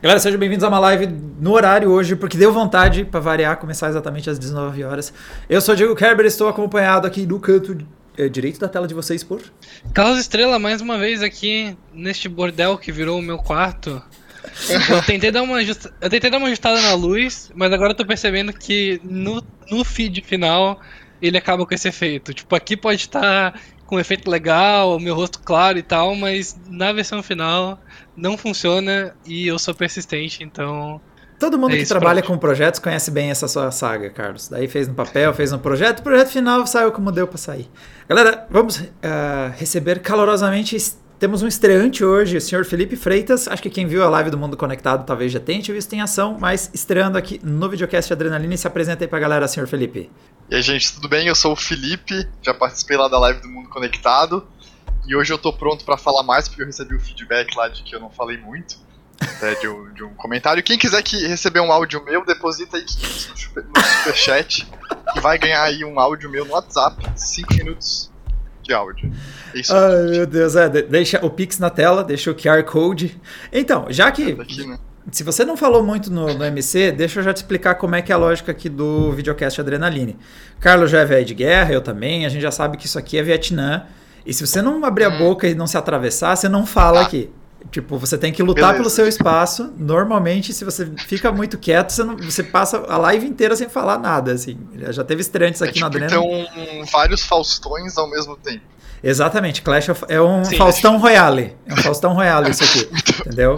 Galera, sejam bem-vindos a uma live no horário hoje, porque deu vontade, para variar, começar exatamente às 19 horas. Eu sou Diego Kerber, estou acompanhado aqui no canto eh, direito da tela de vocês por. Carlos Estrela, mais uma vez aqui neste bordel que virou o meu quarto. Eu tentei dar uma, ajusta... eu tentei dar uma ajustada na luz, mas agora eu tô percebendo que no, no feed final ele acaba com esse efeito. Tipo, aqui pode estar com um efeito legal, o meu rosto claro e tal, mas na versão final não funciona e eu sou persistente, então. Todo mundo é que trabalha com projetos conhece bem essa sua saga, Carlos. Daí fez no papel, fez no projeto, o projeto final saiu como deu para sair. Galera, vamos uh, receber calorosamente. Temos um estreante hoje, o senhor Felipe Freitas. Acho que quem viu a live do Mundo Conectado talvez já tenha visto em ação, mas estreando aqui no videocast Adrenalina. E se apresenta aí pra galera, senhor Felipe. E aí, gente, tudo bem? Eu sou o Felipe, já participei lá da live do Mundo Conectado. E hoje eu tô pronto para falar mais, porque eu recebi o feedback lá de que eu não falei muito. É, de, um, de, um, comentário. Quem quiser que receber um áudio meu, deposita aí no, super, no superchat e vai ganhar aí um áudio meu no WhatsApp, 5 minutos de áudio. É isso Ai, meu Deus, é, deixa o Pix na tela, deixa o QR Code. Então, já que. Daqui, né? Se você não falou muito no, no, MC, deixa eu já te explicar como é que é a lógica aqui do videocast Adrenaline. Carlos já é velho de guerra, eu também, a gente já sabe que isso aqui é Vietnã. E se você não abrir a hum. boca e não se atravessar, você não fala ah. aqui. Tipo, você tem que lutar Beleza. pelo seu espaço. Normalmente, se você fica muito quieto, você, não, você passa a live inteira sem falar nada, assim. Já teve estreantes aqui é, tipo, na Adrena. Então, vários Faustões ao mesmo tempo. Exatamente, Clash of, é um Sim, Faustão é. Royale. É um Faustão Royale isso aqui, entendeu?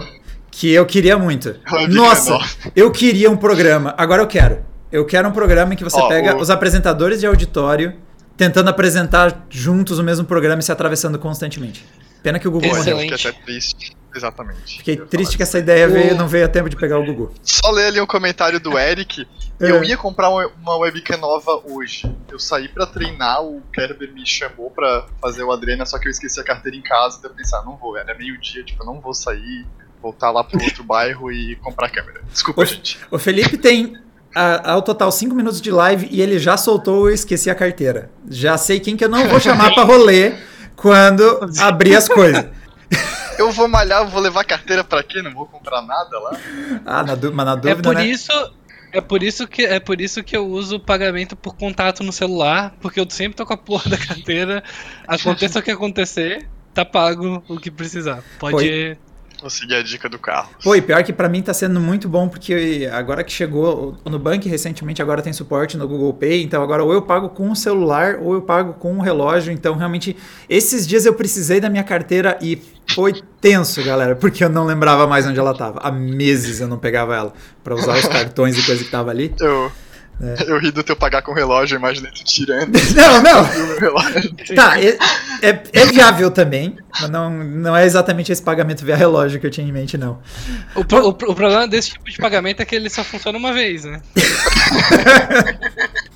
Que eu queria muito. Nossa, eu queria um programa. Agora eu quero. Eu quero um programa em que você pega o... os apresentadores de auditório tentando apresentar juntos o mesmo programa e se atravessando constantemente. Pena que o Google morreu. Fiquei até triste. Exatamente. Fiquei triste que essa ideia veio, não veio a tempo de pegar o Google. Só ler ali um comentário do Eric. É. Eu ia comprar uma webcam nova hoje. Eu saí para treinar, o Kerber me chamou para fazer o Adrena, só que eu esqueci a carteira em casa. Então eu pensei, ah, não vou, era meio-dia, tipo, eu não vou sair, voltar lá pro outro bairro e comprar a câmera. Desculpa, o, gente. O Felipe tem ao total 5 minutos de live e ele já soltou eu esqueci a carteira. Já sei quem que eu não vou chamar para rolê quando abrir as coisas. Eu vou malhar, vou levar carteira para quê? Não vou comprar nada lá. Ah, na, mas na dúvida, É por né? isso, é por isso que é por isso que eu uso pagamento por contato no celular, porque eu sempre tô com a porra da carteira. Aconteça o que acontecer, tá pago o que precisar. Pode Foi. Vou seguir a dica do carro. Pô, e pior que para mim tá sendo muito bom, porque agora que chegou no Nubank recentemente, agora tem suporte no Google Pay, então agora ou eu pago com o celular ou eu pago com o relógio. Então, realmente, esses dias eu precisei da minha carteira e foi tenso, galera, porque eu não lembrava mais onde ela tava. Há meses eu não pegava ela para usar os cartões e coisa que tava ali. Eu. É. Eu ri do teu pagar com relógio, imaginei tu tirando. Não, não. tá, é, é, é, viável também, mas não, não é exatamente esse pagamento via relógio que eu tinha em mente, não. O, o, o problema desse tipo de pagamento é que ele só funciona uma vez, né?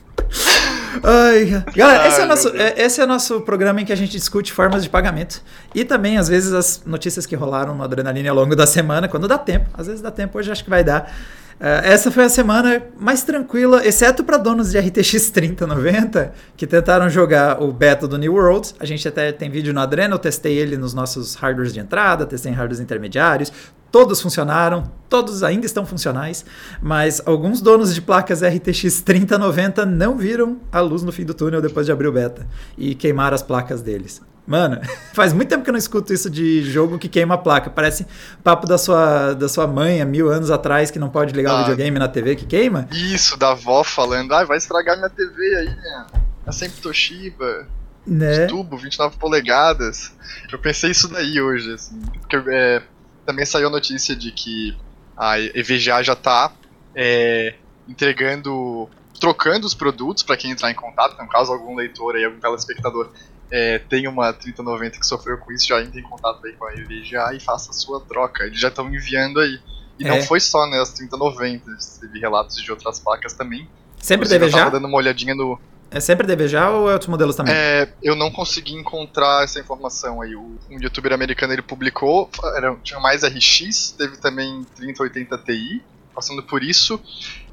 Ai, galera, esse, é o nosso, é, esse é o nosso programa em que a gente discute formas de pagamento e também, às vezes, as notícias que rolaram no Adrenalina ao longo da semana, quando dá tempo. Às vezes dá tempo, hoje acho que vai dar. Uh, essa foi a semana mais tranquila, exceto para donos de RTX 3090 que tentaram jogar o beta do New Worlds. A gente até tem vídeo no Adreno, eu testei ele nos nossos hardwares de entrada, testei em hardwares intermediários. Todos funcionaram, todos ainda estão funcionais, mas alguns donos de placas RTX 3090 não viram a luz no fim do túnel depois de abrir o beta e queimaram as placas deles. Mano, faz muito tempo que eu não escuto isso de jogo que queima a placa. Parece papo da sua, da sua mãe há mil anos atrás que não pode ligar ah, o videogame na TV que queima. Isso, da avó falando, ah, vai estragar minha TV aí, né? É sempre Toshiba. Né? Tubo, 29 polegadas. Eu pensei isso daí hoje, assim. Porque é, também saiu a notícia de que a EVGA já tá é, entregando, trocando os produtos para quem entrar em contato. Então, caso algum leitor aí, algum telespectador é, tem uma 3090 que sofreu com isso, já entre em contato aí com a EVGA e faça a sua troca. Eles já estão enviando aí. E é. não foi só né, as 3090, teve relatos de outras placas também. Sempre DVJ? Eu tava dando uma olhadinha no. É sempre DVJ ou é outros modelos também? É, eu não consegui encontrar essa informação aí. um youtuber americano ele publicou, era, tinha mais RX, teve também 3080 Ti, passando por isso.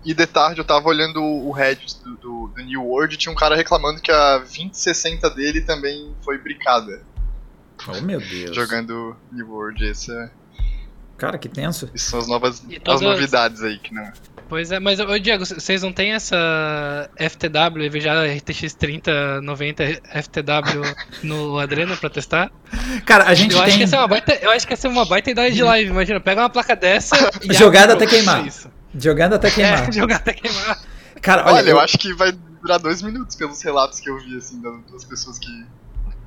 E de tarde eu tava olhando o Reddit do, do, do New World e tinha um cara reclamando que a 2060 dele também foi bricada. Oh meu Deus. Jogando New World, esse é. Cara, que tenso. Isso são as novas E as todas- novidades aí que não. Pois é, mas, ô Diego, vocês não têm essa FTW, EVGA RTX 3090 FTW no Adreno pra testar? Cara, a gente Eu acho, tem. que essa é uma baita, eu acho que essa é uma baita ideia de live. Imagina, pega uma placa dessa e Jogada até queimar. Isso. Jogando até queimar. É, até queimar. Cara, Olha, olha, eu acho que vai durar dois minutos pelos relatos que eu vi, assim, da- das pessoas que,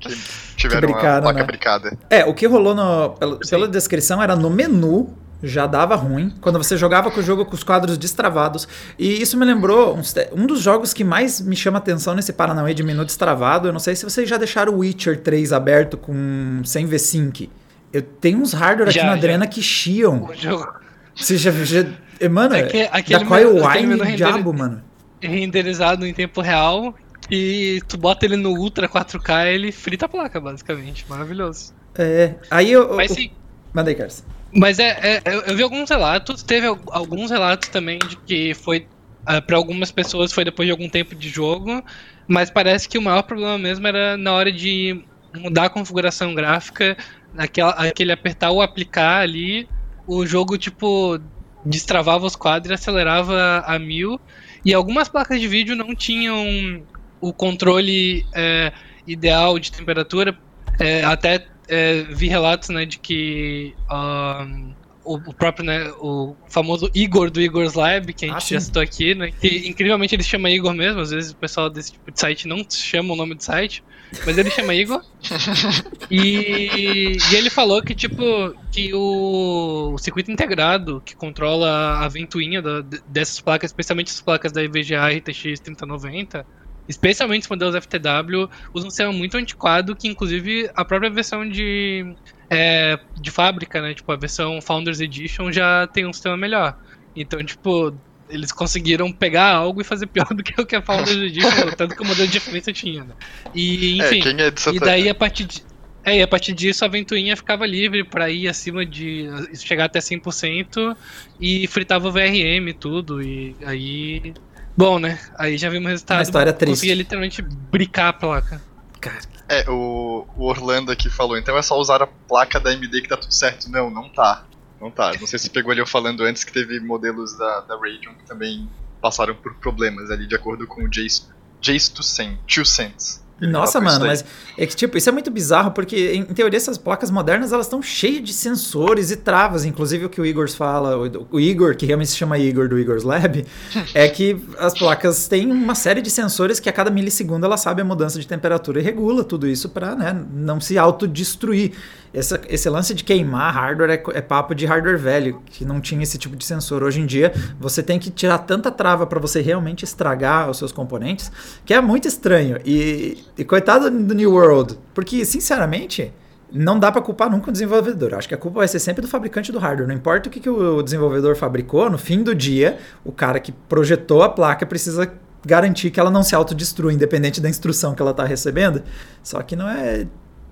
que tiveram bricaram, a placa né? bricada. É, o que rolou no, pela, pela descrição era no menu. Já dava ruim quando você jogava com o jogo com os quadros destravados. E isso me lembrou uns um dos jogos que mais me chama atenção nesse Paranauê de menu destravado. Eu não sei se vocês já deixaram o Witcher 3 aberto com sem V-Sync. Eu tenho uns hardware aqui Já, na já. Adrena que chiam. O jogo Você já. já mano, é, aquele da Coil Wine render- diabo, mano. renderizado em tempo real e tu bota ele no Ultra 4K ele frita a placa, basicamente. Maravilhoso. É, aí eu. Mas sim. Manda aí, Carlos. Mas é, é- eu, vi alguns relatos, teve al- alguns relatos também de que foi ah, pra algumas pessoas foi depois de algum tempo de jogo, mas parece que o maior problema mesmo era na hora de mudar a configuração gráfica, aquela, aquele apertar ou aplicar ali, o jogo tipo destravava os quadros e acelerava a mil, e algumas placas de vídeo não tinham o controle é, ideal de temperatura, é, até é, vi relatos né, de que ahn, o, próprio, né, o famoso Igor do Igor's Lab, que a gente Ah, já citou aqui, né, que incrivelmente ele chama Igor mesmo, às vezes o pessoal desse tipo de site não chama o nome do site, mas ele chama Igor. E, e ele falou que, tipo, que o, o circuito integrado que controla a ventoinha da- dessas placas, especialmente as placas da EVGA RTX 3090, especialmente os modelos FTW, usam um sistema muito antiquado que, inclusive, a própria versão de, é, de fábrica, né, tipo, a versão Founders Edition já tem um sistema melhor. Então, tipo, eles conseguiram pegar algo e fazer pior do que o que a Founders Edition, tanto que o modelo de referência tinha, né. E, enfim... é, quem é Santa E daí a partir de, é, e a partir disso a ventoinha ficava livre pra ir acima de chegar até 100% e fritava o VRM e tudo e aí bom, né? Aí já vimos o resultado. Uma história triste. Conseguia literalmente bricar a placa. Cara, É, o, o Orlando aqui falou, então é só usar a placa da AMD que tá tudo certo. Não, não tá. Não tá. Não sei se pegou ali eu falando antes que teve modelos da, da Radeon que também passaram por problemas ali, de acordo com o Jace, Jace Tucent, Tucent. Ele Nossa, mano, mas é que, tipo, isso é muito bizarro, porque, em, teoria, essas placas modernas, elas estão cheias de sensores e travas, inclusive o que o Igor fala, o, o Igor, que realmente se chama Igor do Igor's Lab, é que as placas têm uma série de sensores que a cada milissegundo ela sabe a mudança de temperatura e regula tudo isso para né, não se autodestruir. Essa, esse lance de queimar hardware é, é papo de hardware velho, que não tinha esse tipo de sensor. Hoje em dia, você tem que tirar tanta trava para você realmente estragar os seus componentes, que é muito estranho. E, e coitado do New World, porque, sinceramente, não dá para culpar nunca o desenvolvedor. Acho que a culpa vai ser sempre do fabricante do hardware. Não importa o que, que o desenvolvedor fabricou, no fim do dia, o cara que projetou a placa precisa garantir que ela não se autodestrua, independente da instrução que ela está recebendo. Só que não é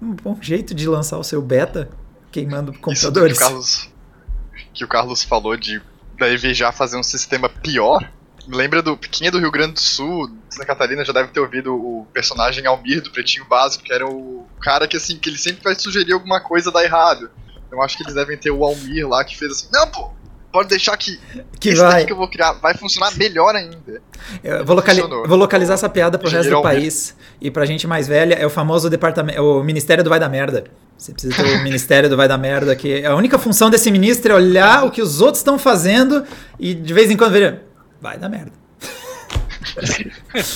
um bom jeito de lançar o seu beta queimando Isso do que computadores. o Carlos, que o Carlos falou de da EVGA fazer um sistema pior. Me lembra do. É do Rio Grande do Sul, Santa Catarina, já deve ter ouvido o personagem Almir do Pretinho Básico, que era o cara que assim, que ele sempre vai sugerir alguma coisa dar errado. Eu acho que eles devem ter o Almir lá que fez assim, não, pô, pode deixar que, Que esse vai. que eu vou criar vai funcionar melhor ainda. Eu vou, locali- Funcionou. vou localizar essa piada pro resto do Geralmente. país. E pra gente mais velha, é o famoso departamento, o Ministério do Vai da Merda. Você precisa ter o Ministério do Vai da Merda, que a única função desse ministro é olhar o que os outros estão fazendo e de vez em quando ver, vai da merda.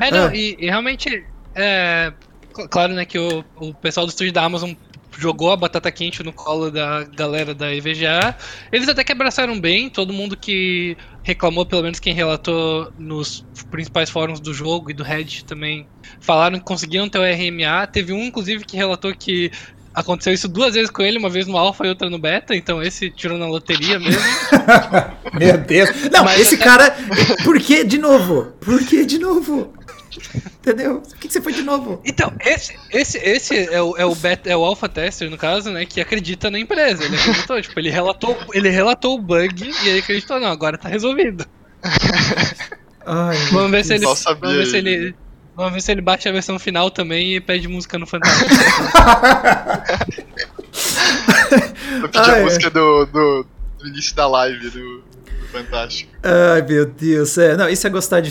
É, não, Ah. e, e realmente, é, cl- claro, né, que o, o pessoal do estúdio da Amazon jogou a batata quente no colo da galera da EVGA. Eles até que abraçaram bem, todo mundo que reclamou, pelo menos quem relatou nos principais fóruns do jogo e do Reddit também, falaram que conseguiram ter o RMA. Teve um, inclusive, que relatou que aconteceu isso duas vezes com ele, uma vez no Alpha e outra no Beta, então esse tirou na loteria mesmo. Meu Deus. Não, Mas esse até- cara. Por que de novo? Por que de novo? Entendeu? Por que que você foi de novo? Então, esse, esse, esse é o, é o beta, é o alpha tester, no caso, né, que acredita na empresa. Ele acreditou, tipo, ele relatou, ele relatou o bug e ele acreditou, não, agora tá resolvido. Ai, Vamos ver se ele, Só sabia vamos ver se ele. vamos ver se ele baixa a versão final também e pede música no Fantasma. Eu pedi a música do, do, do início da live do, Fantástico. Ai, meu Deus. É, não, isso é gostar de,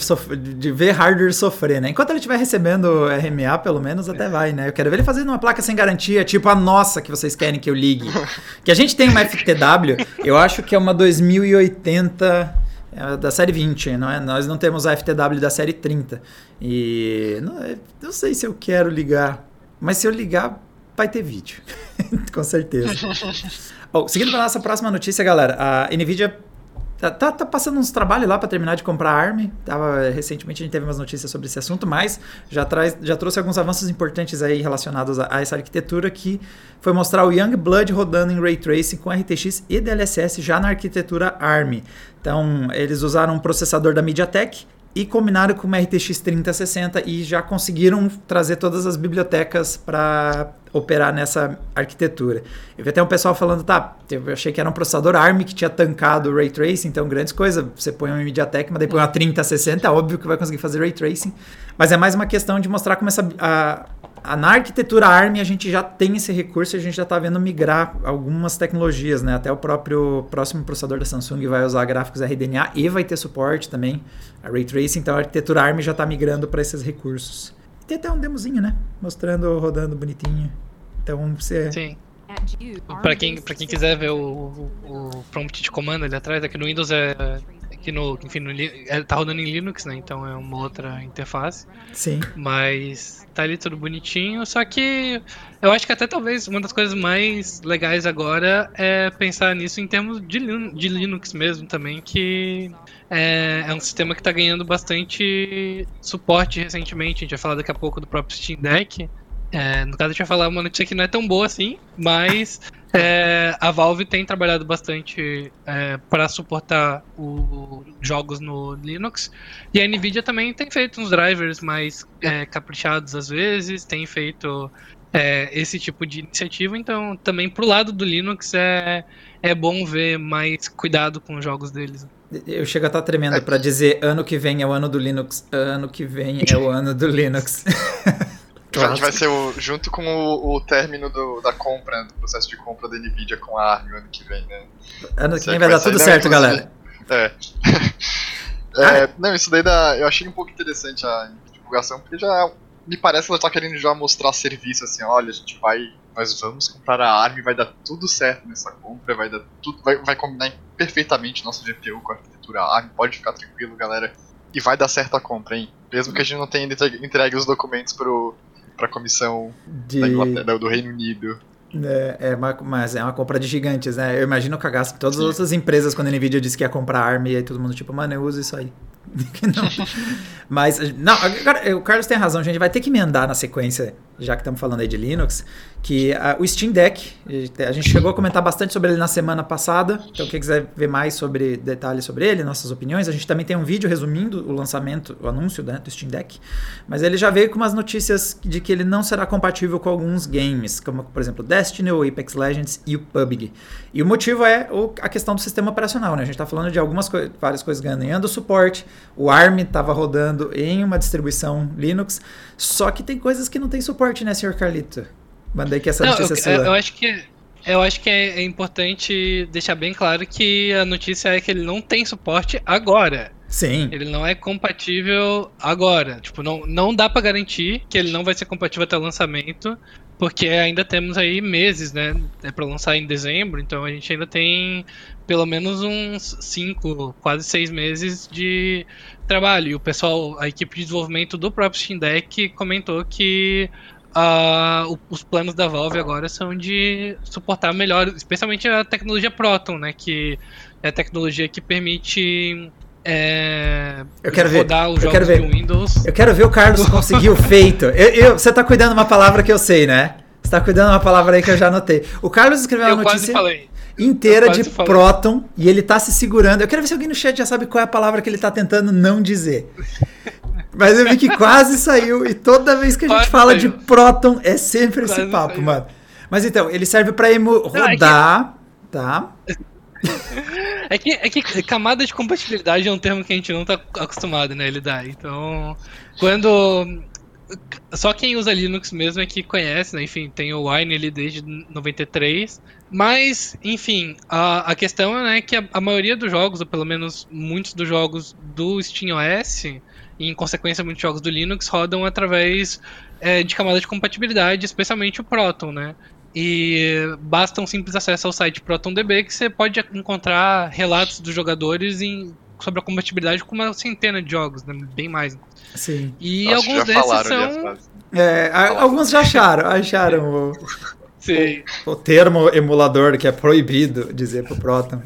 de ver hardware sofrer, né? Enquanto ele estiver recebendo RMA, pelo menos, até vai, né? Eu quero ver ele fazendo uma placa sem garantia, tipo a nossa que vocês querem que eu ligue. que a gente tem uma FTW, eu acho que é uma 2080 é da série 20, não é? Nós não temos a FTW da série 30. E não, não sei se eu quero ligar, mas se eu ligar, vai ter vídeo. Com certeza. Bom, seguindo para nossa próxima notícia, galera. A Nvidia Tá, tá, tá, passando uns trabalhos lá para terminar de comprar a ARM. Tava, recentemente a gente teve umas notícias sobre esse assunto, mas já, traz, já trouxe alguns avanços importantes aí relacionados a, a essa arquitetura que foi mostrar o Young Blood rodando em Ray Tracing com RTX e DLSS já na arquitetura ARM. Então, eles usaram um processador da MediaTek e combinaram com uma RTX 3060 e já conseguiram trazer todas as bibliotecas para operar nessa arquitetura. Eu vi até um pessoal falando, tá, eu achei que era um processador ARM que tinha tancado o Ray Tracing, então grandes coisas, você põe um MediaTek, mas depois uma 3060, óbvio que vai conseguir fazer Ray Tracing, mas é mais uma questão de mostrar como essa, a, a, na arquitetura ARM a gente já tem esse recurso e a gente já está vendo migrar algumas tecnologias, né? Até o próprio próximo processador da Samsung vai usar gráficos RDNA e vai ter suporte também a Ray Tracing, então a arquitetura ARM já está migrando para esses recursos. Tem até um demozinho, né? Mostrando, rodando bonitinho. Então você... Sim. Para quem, pra quem quiser ver o, o, prompt de comando ali atrás, aqui no Windows é. Aqui no, enfim, no, é, tá rodando em Linux, né? Então é uma outra interface. Sim. Mas tá ali tudo bonitinho. Só que eu acho que até talvez uma das coisas mais legais agora é pensar nisso em termos de, de Linux mesmo também, que é, é um sistema que está ganhando bastante suporte recentemente. A gente vai falar daqui a pouco do próprio Steam Deck. É, no caso, a gente vai falar uma notícia que não é tão boa assim, mas é, a Valve tem trabalhado bastante é, para suportar os jogos no Linux. E a Nvidia também tem feito uns drivers mais é, caprichados às vezes, tem feito é, esse tipo de iniciativa. Então, também pro lado do Linux é, é bom ver mais cuidado com os jogos deles. Eu chego a estar tremendo para dizer ano que vem é o ano do Linux, ano que vem é o ano do Linux. A gente vai ser o, junto com o, o término do, da compra, do processo de compra da Nvidia com a ARM ano que vem, né? Ano que vem vai, dar tudo certo, galera. É. é. Não, isso daí dá, eu achei um pouco interessante a divulgação, porque já me parece que ela tá querendo já mostrar serviço assim, olha, a gente vai. Nós vamos comprar a ARM, vai dar tudo certo nessa compra, vai dar tudo. Vai, vai combinar perfeitamente nosso GPU com a arquitetura ARM, pode ficar tranquilo, galera. E vai dar certo a compra, hein? Mesmo que a gente não tenha entregue os documentos pro, pra comissão de... da Inglaterra, do Reino Unido. É, é uma, mas é uma compra de gigantes, né? Eu imagino o cagaço que todas Sim. as outras empresas, quando a Nvidia disse que ia comprar ARM, e aí todo mundo, tipo, mano, eu uso isso aí. não. Mas, não, agora, o Carlos tem razão, a gente vai ter que emendar na sequência, já que estamos falando aí de Linux, que uh, o Steam Deck, a gente chegou a comentar bastante sobre ele na semana passada, então quem quiser ver mais sobre detalhes sobre ele, nossas opiniões, a gente também tem um vídeo resumindo o lançamento, o anúncio né, do Steam Deck, mas ele já veio com umas notícias de que ele não será compatível com alguns games, como por exemplo Destiny, o Apex Legends e o PUBG. E o motivo é o, a questão do sistema operacional, né? A gente está falando de algumas várias coisas ganhando suporte, o ARM estava rodando em uma distribuição Linux, só que tem coisas que não tem suporte, né, senhor Carlito? Mandei que essa não, notícia eu, eu, eu acho que eu acho que é, é importante deixar bem claro que a notícia é que ele não tem suporte agora. Sim. Ele não é compatível agora. Tipo, não, não dá para garantir que ele não vai ser compatível até o lançamento, porque ainda temos aí meses, né? É para lançar em dezembro, então a gente ainda tem pelo menos uns 5, quase 6 meses de trabalho. E o pessoal, a equipe de desenvolvimento do próprio Steam Deck comentou que uh, os planos da Valve agora são de suportar melhor, especialmente a tecnologia Proton, né? Que é a tecnologia que permite é, eu quero rodar ver. os jogos ver. do Windows. Eu quero ver o Carlos conseguir o feito. Eu, eu, você tá cuidando de uma palavra que eu sei, né? Você tá cuidando de uma palavra aí que eu já anotei. O Carlos escreveu uma notícia inteira de falei. Proton e ele tá se segurando. Eu quero ver se alguém no chat já sabe qual é a palavra que ele tá tentando não dizer. Mas eu vi que quase saiu e toda vez que a gente quase fala saiu. de Proton é sempre quase esse papo, saiu. mano. Mas então, ele serve para rodar, tá? É que, é que camada de compatibilidade é um termo que a gente não tá acostumado, né, lidar. Então, quando só quem usa Linux mesmo é que conhece, né? Enfim, tem o Wine ali desde 93. Mas, enfim, a, a questão é né, que a, a, maioria dos jogos, ou pelo menos muitos dos jogos do SteamOS, e em consequência muitos jogos do Linux, rodam através é, de camada de compatibilidade, especialmente o Proton, né? E basta um simples acesso ao site ProtonDB que você pode encontrar relatos dos jogadores em, sobre a compatibilidade com uma centena de jogos, né? bem mais. Sim. E Acho alguns desses são. É, alguns já acharam, acharam o, Sim. O, o termo emulador que é proibido dizer pro Proton.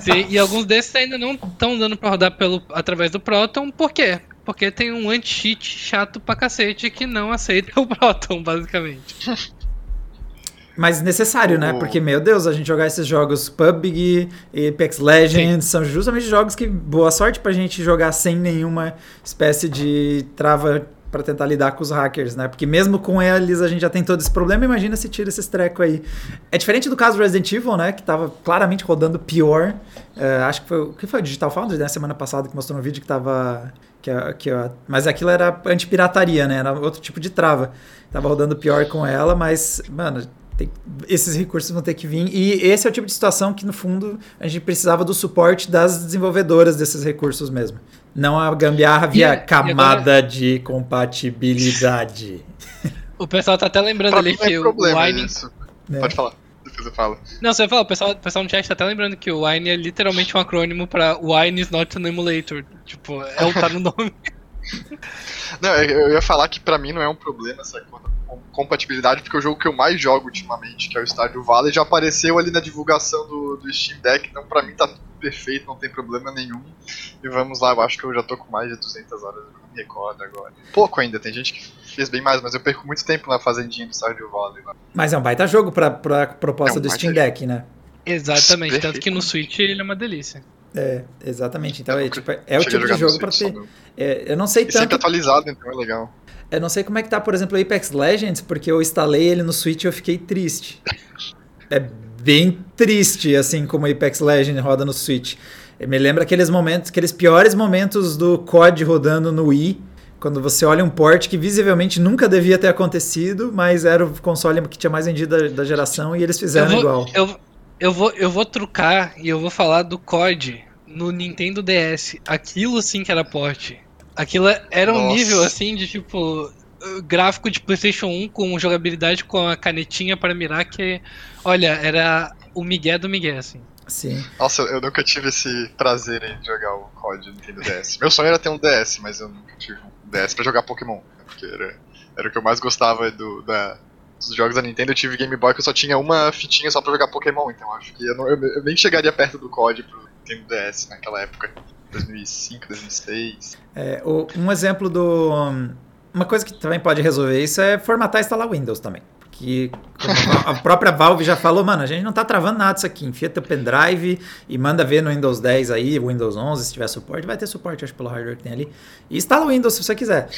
Sim, e alguns desses ainda não estão dando pra rodar pelo, através do Proton, por quê? Porque tem um anti-cheat chato pra cacete que não aceita o Proton, basicamente. Mas necessário, né? Porque, meu Deus, a gente jogar esses jogos PUBG, Apex Legends, Sim. são justamente jogos que boa sorte pra gente jogar sem nenhuma espécie de trava para tentar lidar com os hackers, né? Porque mesmo com eles a gente já tem todo esse problema, imagina se tira esses treco aí. É diferente do caso Resident Evil, né? Que tava claramente rodando pior. Uh, acho que foi o que foi o Digital Foundry, né? Semana passada que mostrou um vídeo que tava que, que, mas aquilo era anti-pirataria, né? Era outro tipo de trava. Tava rodando pior com ela, mas, mano, tem, esses recursos vão ter que vir. E esse é o tipo de situação que, no fundo, a gente precisava do suporte das desenvolvedoras desses recursos mesmo. Não a gambiarra via camada agora... de compatibilidade. O pessoal tá até lembrando ali que é o Wine. É. Pode falar. Depois eu falo. Não, você vai falar, o pessoal, o pessoal no chat tá até lembrando que o Wine é literalmente um acrônimo pra Wine is not an emulator. Tipo, é o tá no nome. Não, eu ia falar que pra mim não é um problema essa compatibilidade, porque o jogo que eu mais jogo ultimamente, que é o Stardew Valley, já apareceu ali na divulgação do, do Steam Deck, então pra mim tá perfeito, não tem problema nenhum. E vamos lá, eu acho que eu já tô com mais de 200 horas, eu não me recordo agora. Pouco ainda, tem gente que fez bem mais, mas eu perco muito tempo na fazendinha do Stardew Valley. Lá. Mas é um baita jogo pra, pra proposta é um do Steam Deck, né? Exatamente, tanto que no Switch ele é uma delícia. É, exatamente. Então é, tipo, é o tipo de jogo para ter. É, eu não sei e tanto. Sempre atualizado, então é legal. Eu não sei como é que tá, por exemplo, o Apex Legends, porque eu instalei ele no Switch e eu fiquei triste. É bem triste, assim, como o Apex Legends roda no Switch. Me lembra aqueles momentos, aqueles piores momentos do COD rodando no Wii, quando você olha um port que visivelmente nunca devia ter acontecido, mas era o console que tinha mais vendido da, da geração e eles fizeram eu vou, igual. Eu, eu vou, eu vou trucar e eu vou falar do COD no Nintendo DS. Aquilo sim que era porte. Aquilo era um Nossa. nível assim de tipo gráfico de PlayStation 1 com jogabilidade com a canetinha para mirar que, olha, era o Miguel do Miguel assim. Sim. Nossa, eu nunca tive esse prazer em jogar o COD no Nintendo DS. Meu sonho era ter um DS, mas eu nunca tive um DS para jogar Pokémon, né? porque era, era o que eu mais gostava do, da, dos jogos da Nintendo, eu tive Game Boy que eu só tinha uma fitinha só pra jogar Pokémon, então acho que eu, não, eu, eu nem chegaria perto do COD pro Nintendo DS naquela época. 2005, 2006. É, o, um exemplo do. Uma coisa que também pode resolver isso é formatar e instalar Windows também que a própria Valve já falou, mano, a gente não tá travando nada isso aqui, enfia teu pendrive e manda ver no Windows 10 aí, Windows 11, se tiver suporte, vai ter suporte, acho, pelo hardware que tem ali. E instala o Windows se você quiser.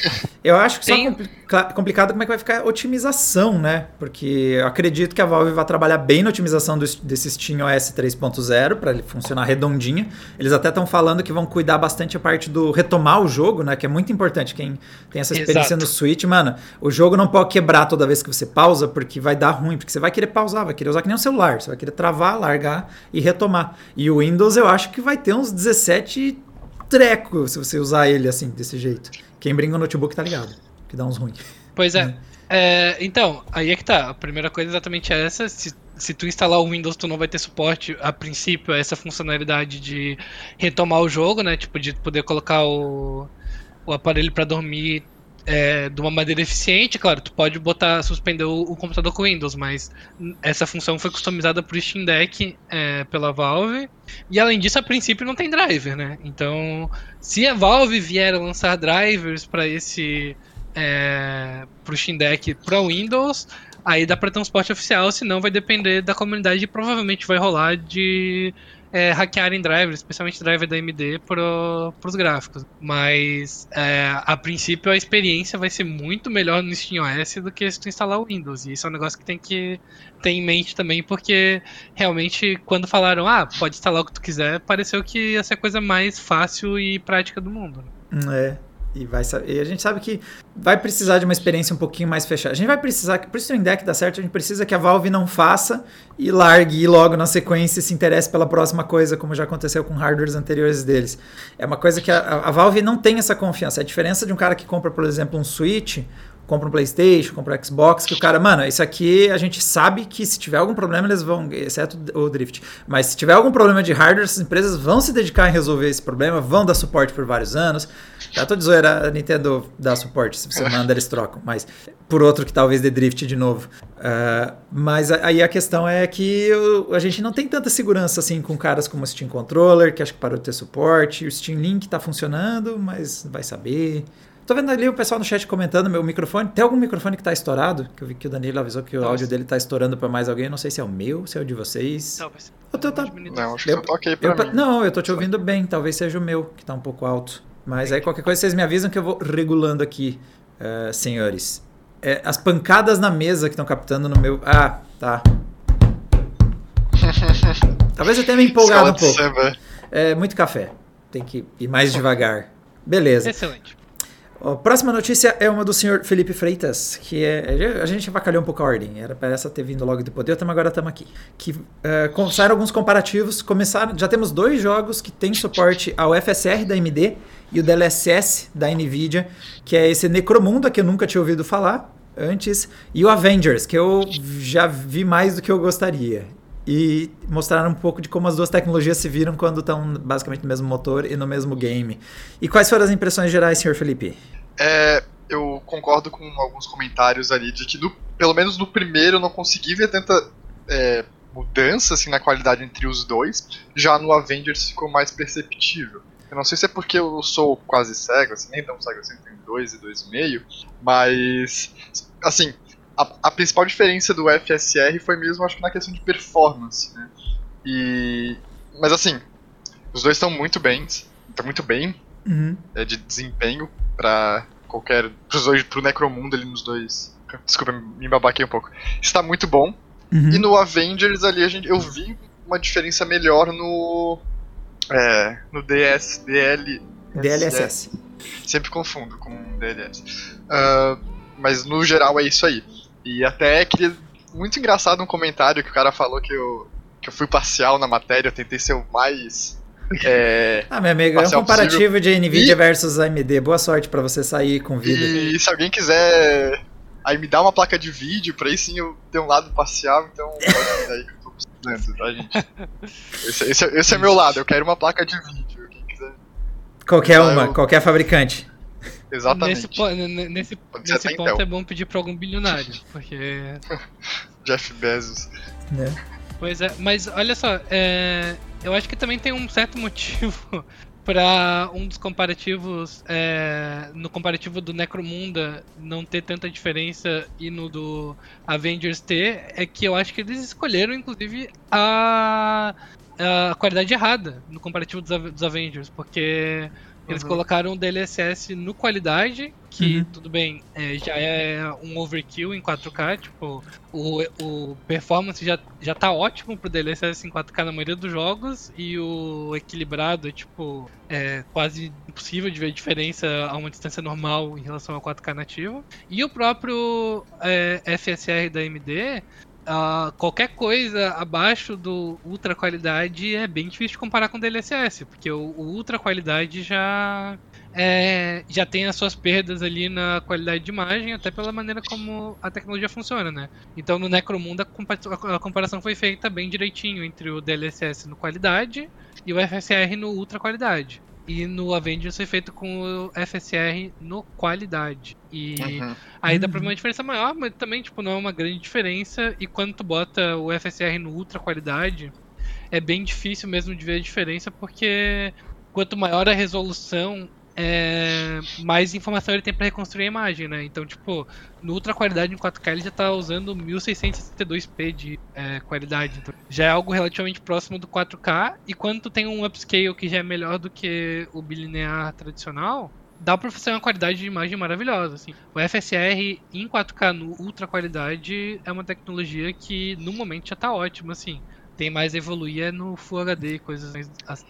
Eu acho que Sim. só complicado como é que vai ficar a otimização, né? Porque eu acredito que a Valve vai trabalhar bem na otimização do, desse SteamOS 3.0 para ele funcionar redondinho. Eles até estão falando que vão cuidar bastante a parte do retomar o jogo, né? Que é muito importante. Quem tem essa experiência Exato. no Switch, mano, o jogo não pode quebrar toda vez que você pausa, porque vai dar ruim, porque você vai querer pausar, vai querer usar que nem um celular, você vai querer travar, largar e retomar. E o Windows eu acho que vai ter uns 17 treco se você usar ele assim, desse jeito. Quem brinca o notebook tá ligado, que dá uns ruins. Pois é. é. então, aí é que tá. A primeira coisa é exatamente essa. Se, se tu instalar o Windows, tu não vai ter suporte, a princípio, a essa funcionalidade de retomar o jogo, né? Tipo, de poder colocar o, o aparelho para dormir é, de uma maneira eficiente, claro, tu pode botar, suspender o, o, computador com Windows, mas essa função foi customizada o Steam Deck é, pela Valve. E além disso, a princípio não tem driver, né? Então, se a Valve vier a lançar drivers para esse é, para o Steam Deck para Windows, aí dá para ter suporte oficial, senão vai depender da comunidade e provavelmente vai rolar de é, hackearem drivers, especialmente driver da AMD, para os gráficos. Mas é, a princípio a experiência vai ser muito melhor no SteamOS do que se tu instalar o Windows. E isso é um negócio que tem que ter em mente também, porque realmente quando falaram, ah, pode instalar o que tu quiser, pareceu que ia ser a coisa mais fácil e prática do mundo. É. E, vai, e a gente sabe que vai precisar de uma experiência um pouquinho mais fechada. A gente vai precisar, para o Stream Deck dar certo, a gente precisa que a Valve não faça e largue e logo na sequência se interesse pela próxima coisa, como já aconteceu com hardwares anteriores deles. É uma coisa que a, a Valve não tem essa confiança. A diferença de um cara que compra, por exemplo, um Switch compra um PlayStation, compra um Xbox, que o cara, mano, isso aqui a gente sabe que se tiver algum problema eles vão, exceto o Drift, mas se tiver algum problema de hardware, essas empresas vão se dedicar em resolver esse problema, vão dar suporte por vários anos. Já tô de zoeira, a Nintendo dá suporte, se você manda eles trocam, mas por outro que talvez dê Drift de novo. Uh, mas aí a questão é que a gente não tem tanta segurança assim com caras como o Steam Controller, que acho que parou de ter suporte, o Steam Link tá funcionando, mas vai saber. Tô vendo ali o pessoal no chat comentando meu microfone. Tem algum microfone que tá estourado? Que eu vi que o Danilo avisou que o Nossa. áudio dele tá estourando pra mais alguém. Eu não sei se é o meu, se é o de vocês. Talvez. O teu tá... Não, acho que eu, tá ok pra eu, mim. Não, eu tô te ouvindo bem. Talvez seja o meu, que tá um pouco alto. Mas aí qualquer coisa vocês me avisam que eu vou regulando aqui, uh, senhores. É, as pancadas na mesa que estão captando no meu. Ah, tá. Talvez eu tenha me empolgado um pouco. É muito café. Tem que ir mais devagar. Beleza. Excelente. A próxima notícia é uma do senhor Felipe Freitas, que é. A gente avacalhou um pouco a ordem, era para essa ter vindo logo depois. Eu também agora estamos aqui. Que uh, alguns comparativos. Começaram, já temos dois jogos que têm suporte ao FSR da AMD e o DLSS da Nvidia, que é esse Necromunda, que eu nunca tinha ouvido falar antes, e o Avengers, que eu já vi mais do que eu gostaria. E mostraram um pouco de como as duas tecnologias se viram quando estão basicamente no mesmo motor e no mesmo game. E quais foram as impressões gerais, senhor Felipe? É, eu concordo com alguns comentários ali de que, no, pelo menos no primeiro, eu não consegui ver tanta é, mudança assim, na qualidade entre os dois. Já no Avengers ficou mais perceptível. Eu não sei se é porque eu sou quase cego, assim, nem tão cego assim, tenho dois e dois e meio, mas assim, a, a, principal diferença do FSR foi mesmo, acho que na questão de performance, né? E, mas assim, os dois estão muito bem, estão muito bem uhum. é, de desempenho para qualquer, pros dois, pro Necromundo ali nos dois. Desculpa, me babaquei um pouco. Está muito bom. Uhum. E no Avengers ali a gente, eu vi uma diferença melhor no é, no DS, DL, DLSS. Sempre confundo com DLS. Uh, mas no geral é isso aí. E até queria. Muito engraçado um comentário que o cara falou que eu, que eu fui parcial na matéria, eu tentei ser o mais. É, ah, meu amigo, é um comparativo possível. de Nvidia e, versus AMD. Boa sorte para você sair com vida. E se alguém quiser aí me dá uma placa de vídeo, pra aí sim eu ter um lado parcial, então pode aí que eu tô precisando, tá, gente? Esse, esse, esse é meu lado, eu quero uma placa de vídeo. Quem quiser. Qualquer uma, eu... qualquer fabricante. Exatamente. Nesse, nesse, nesse ponto é bom pedir pra algum bilionário, porque. Jeff Bezos. Né? Pois é, mas olha só, é, eu acho que também tem um certo motivo para um dos comparativos é, no comparativo do Necromunda não ter tanta diferença e no do Avengers ter é que eu acho que eles escolheram inclusive a, a qualidade errada no comparativo dos, dos Avengers porque eles uhum. colocaram o DLSS no qualidade, que uhum. tudo bem, é, já é um overkill em 4K, tipo, o, o performance já, já tá ótimo pro DLSS em 4K na maioria dos jogos, e o equilibrado é tipo, é quase impossível de ver diferença a uma distância normal em relação ao 4K nativo. E o próprio é, FSR da AMD Uh, qualquer coisa abaixo do ultra qualidade é bem difícil de comparar com o DLSS, porque o, o ultra qualidade já é, já tem as suas perdas ali na qualidade de imagem, até pela maneira como a tecnologia funciona, né? Então no Necromundo a, a comparação foi feita bem direitinho entre o DLSS no qualidade e o FSR no ultra qualidade. E no Avengers foi feito com o FSR no qualidade. E uhum. aí dá pra ver uma diferença maior, mas também, tipo, não é uma grande diferença. E quando tu bota o FSR no ultra qualidade, é bem difícil mesmo de ver a diferença, porque quanto maior a resolução é, mais informação ele tem para reconstruir a imagem, né? Então, tipo, no ultra qualidade em 4K ele já tá usando 1662p de é, qualidade. Então, já é algo relativamente próximo do 4K. E quando tu tem um upscale que já é melhor do que o bilinear tradicional, dá pra fazer uma qualidade de imagem maravilhosa. Assim. O FSR em 4K no ultra qualidade é uma tecnologia que no momento já tá ótima, assim. tem mais evoluir é no Full HD, coisas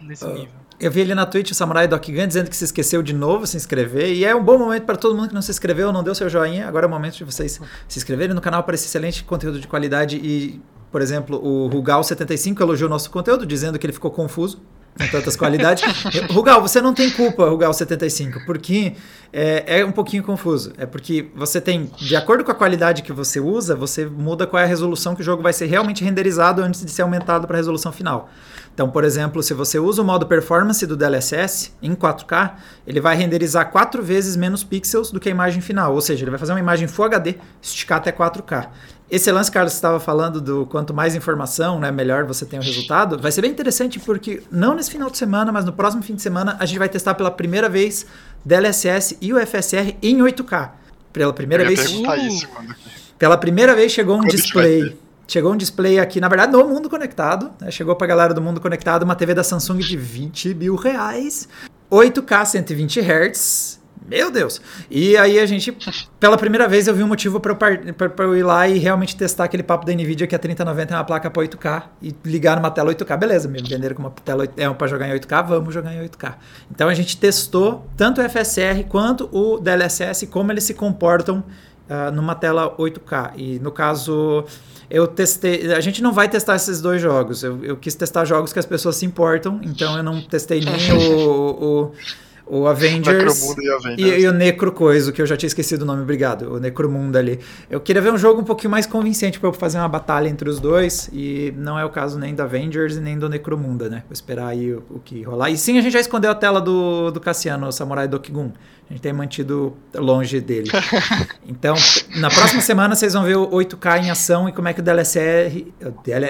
nesse uh, nível. Eu vi ali na Twitch o Samurai Doc Gun dizendo que se esqueceu de novo se inscrever. E é um bom momento para todo mundo que não se inscreveu, não deu seu joinha. Agora é o momento de vocês se inscreverem no canal para esse excelente conteúdo de qualidade. E, por exemplo, o Rugal75 elogiou o nosso conteúdo, dizendo que ele ficou confuso com tantas qualidades. Rugal, você não tem culpa, Rugal 75, porque é, é, um pouquinho confuso. É porque você tem, de acordo com a qualidade que você usa, você muda qual é a resolução que o jogo vai ser realmente renderizado antes de ser aumentado para a resolução final. Então, por exemplo, se você usa o modo performance do DLSS em 4K, ele vai renderizar quatro vezes menos pixels do que a imagem final. Ou seja, ele vai fazer uma imagem Full HD, esticar até 4K. Esse lance, Carlos, estava falando do quanto mais informação, né, melhor você tem o resultado. Vai ser bem interessante porque não nesse final de semana, mas no próximo fim de semana a gente vai testar pela primeira vez DLSS e o FSR em 8K. Pela primeira vez. Isso pela primeira vez chegou um Quando display. Chegou um display aqui, na verdade, no Mundo Conectado. Né? Chegou pra galera do Mundo Conectado uma TV da Samsung de 20 mil reais. 8K 120 Hz meu Deus! E aí a gente, pela primeira vez, eu vi um motivo para eu, eu, ir lá e realmente testar aquele papo da Nvidia que a 3090 é uma placa para 8K e ligar numa tela 8K. Beleza, me venderam como uma tela é para jogar em 8K, vamos jogar em 8K. Então a gente testou tanto o FSR quanto o DLSS, como eles se comportam uh, numa tela 8K. E no caso eu testei. A gente não vai testar esses dois jogos. Eu, eu quis testar jogos que as pessoas se importam, então eu não testei nem o, o, o Avengers, e, Avengers. E, e, o Necro Coisa, que eu já tinha esquecido o nome, obrigado. O Necromundo ali. Eu queria ver um jogo um pouquinho mais convincente para eu fazer uma batalha entre os dois. E não é o caso nem do Avengers e nem do Necromunda, né? Vou esperar aí o, o, que rolar. E sim, a gente já escondeu a tela do, do Cassiano, o Samurai Dokigun. A gente tem mantido longe dele. Então, na próxima semana vocês vão ver o 8K em ação e como é que o DLSR.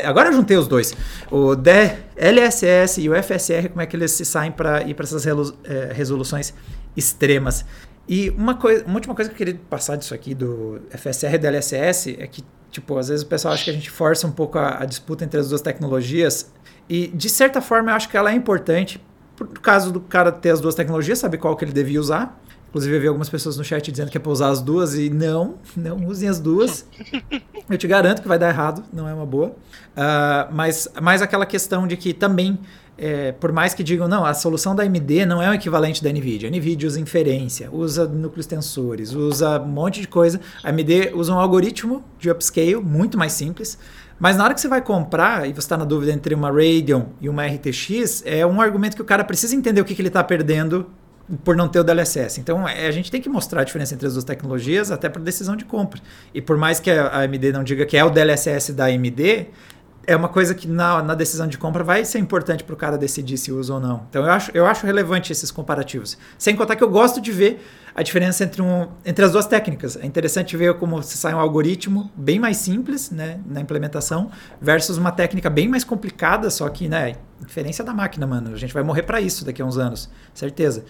Agora eu juntei os dois. O DLSS e o FSR, como é que eles se saem para ir para essas é, resoluções extremas. E uma, coisa, uma última coisa que eu queria passar disso aqui, do FSR e DLSS, é que, tipo, às vezes o pessoal acha que a gente força um pouco a, a disputa entre as duas tecnologias. E, de certa forma, eu acho que ela é importante por caso do cara ter as duas tecnologias, saber qual que ele devia usar. Inclusive, eu vi algumas pessoas no chat dizendo que é para usar as duas e não, não usem as duas. Eu te garanto que vai dar errado, não é uma boa. Uh, mas mais aquela questão de que também, é, por mais que digam, não, a solução da AMD não é o equivalente da NVIDIA. A NVIDIA usa inferência, usa núcleos tensores, usa um monte de coisa. A AMD usa um algoritmo de upscale muito mais simples. Mas na hora que você vai comprar e você está na dúvida entre uma Radeon e uma RTX, é um argumento que o cara precisa entender o que, que ele está perdendo por não ter o DLSS. Então é, a gente tem que mostrar a diferença entre as duas tecnologias até para decisão de compra. E por mais que a AMD não diga que é o DLSS da AMD, é uma coisa que na, na decisão de compra vai ser importante para o cara decidir se usa ou não. Então eu acho, eu acho relevante esses comparativos. Sem contar que eu gosto de ver a diferença entre, um, entre as duas técnicas. É interessante ver como se sai um algoritmo bem mais simples né, na implementação versus uma técnica bem mais complicada, só que, né, diferença da máquina, mano. A gente vai morrer para isso daqui a uns anos, certeza.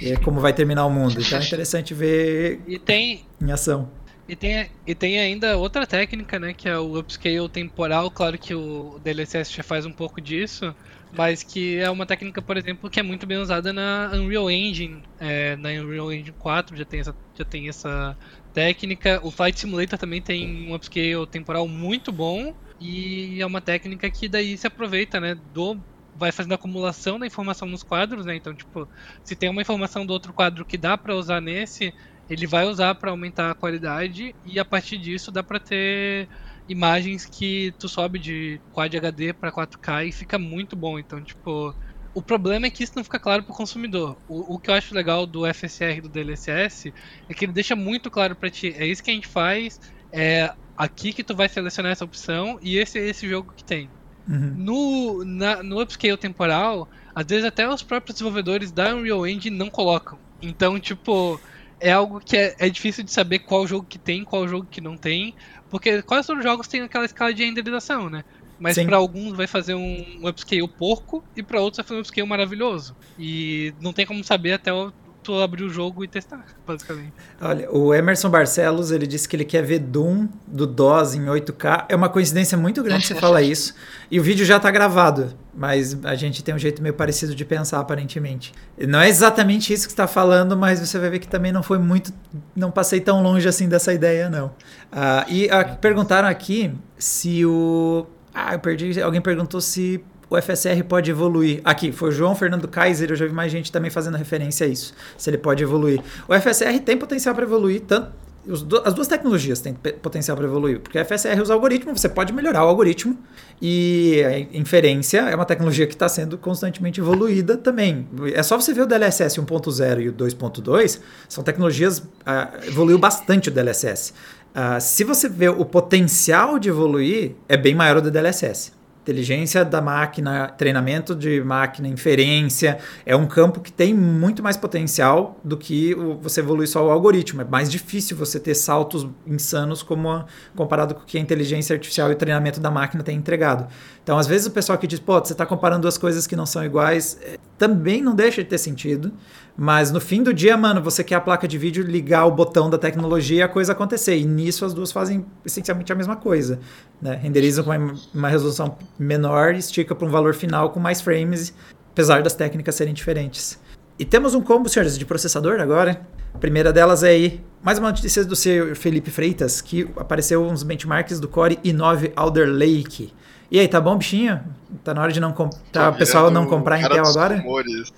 E é como vai terminar o mundo. Então é interessante ver e tem, em ação. E tem, e tem ainda outra técnica, né, que é o upscale temporal. Claro que o DLSS já faz um pouco disso, mas que é uma técnica, por exemplo, que é muito bem usada na Unreal Engine. É, na Unreal Engine 4 já tem, essa, já tem essa técnica. O Flight Simulator também tem um upscale temporal muito bom. E é uma técnica que daí se aproveita, né, do vai fazendo acumulação da informação nos quadros, né? Então, tipo, se tem uma informação do outro quadro que dá para usar nesse, ele vai usar para aumentar a qualidade e a partir disso dá para ter imagens que tu sobe de Quad HD para 4K e fica muito bom. Então, tipo, o problema é que isso não fica claro para o consumidor. O que eu acho legal do FSR e do DLSS é que ele deixa muito claro para ti, é isso que a gente faz, é aqui que tu vai selecionar essa opção e esse é esse jogo que tem. Uhum. No, na, no upscale temporal, às vezes até os próprios desenvolvedores da Unreal Engine não colocam. Então, tipo, é algo que é, é, difícil de saber qual jogo que tem, qual jogo que não tem, porque quase todos os jogos têm aquela escala de renderização, né? Mas para alguns vai fazer um, um upscale porco e para outros vai fazer um upscale maravilhoso. E não tem como saber até o, tu abrir o jogo e testar, basicamente. Olha, o Emerson Barcelos, ele disse que ele quer ver Doom do DOS em 8K. É uma coincidência muito grande você falar isso. E o vídeo já está gravado, mas a gente tem um jeito meio parecido de pensar, aparentemente. Não é exatamente isso que está falando, mas você vai ver que também não foi muito. Não passei tão longe assim dessa ideia, não. Uh, e uh, perguntaram aqui se o Ah, eu perdi. Alguém perguntou se o FSR pode evoluir. Aqui, foi o João Fernando Kaiser, eu já vi mais gente também fazendo referência a isso. Se ele pode evoluir. O FSR tem potencial para evoluir, tanto. As duas tecnologias têm potencial para evoluir, porque a FSR usa algoritmo, você pode melhorar o algoritmo, e a inferência é uma tecnologia que está sendo constantemente evoluída também. É só você ver o DLSS 1.0 e o 2.2, são tecnologias. Uh, evoluiu bastante o DLSS. Uh, se você vê o potencial de evoluir, é bem maior o do DLSS. Inteligência da máquina, treinamento de máquina, inferência, é um campo que tem muito mais potencial do que o, você evoluir só o algoritmo. É mais difícil você ter saltos insanos como a, comparado com o que a inteligência artificial e o treinamento da máquina tem entregado. Então, às vezes o pessoal que diz, pô, você está comparando duas coisas que não são iguais, é, também não deixa de ter sentido. Mas no fim do dia, mano, você quer a placa de vídeo ligar o botão da tecnologia e a coisa acontecer. E nisso as duas fazem essencialmente a mesma coisa. Né? Renderizam com uma, uma resolução menor estica para um valor final com mais frames, apesar das técnicas serem diferentes. E temos um combo, senhores, de processador agora. A primeira delas é aí, mais uma notícia do seu Felipe Freitas, que apareceu uns benchmarks do Core i9 Alder Lake. E aí, tá bom, bichinho? Tá na hora de não tá, o pessoal não comprar Intel agora? Rumores.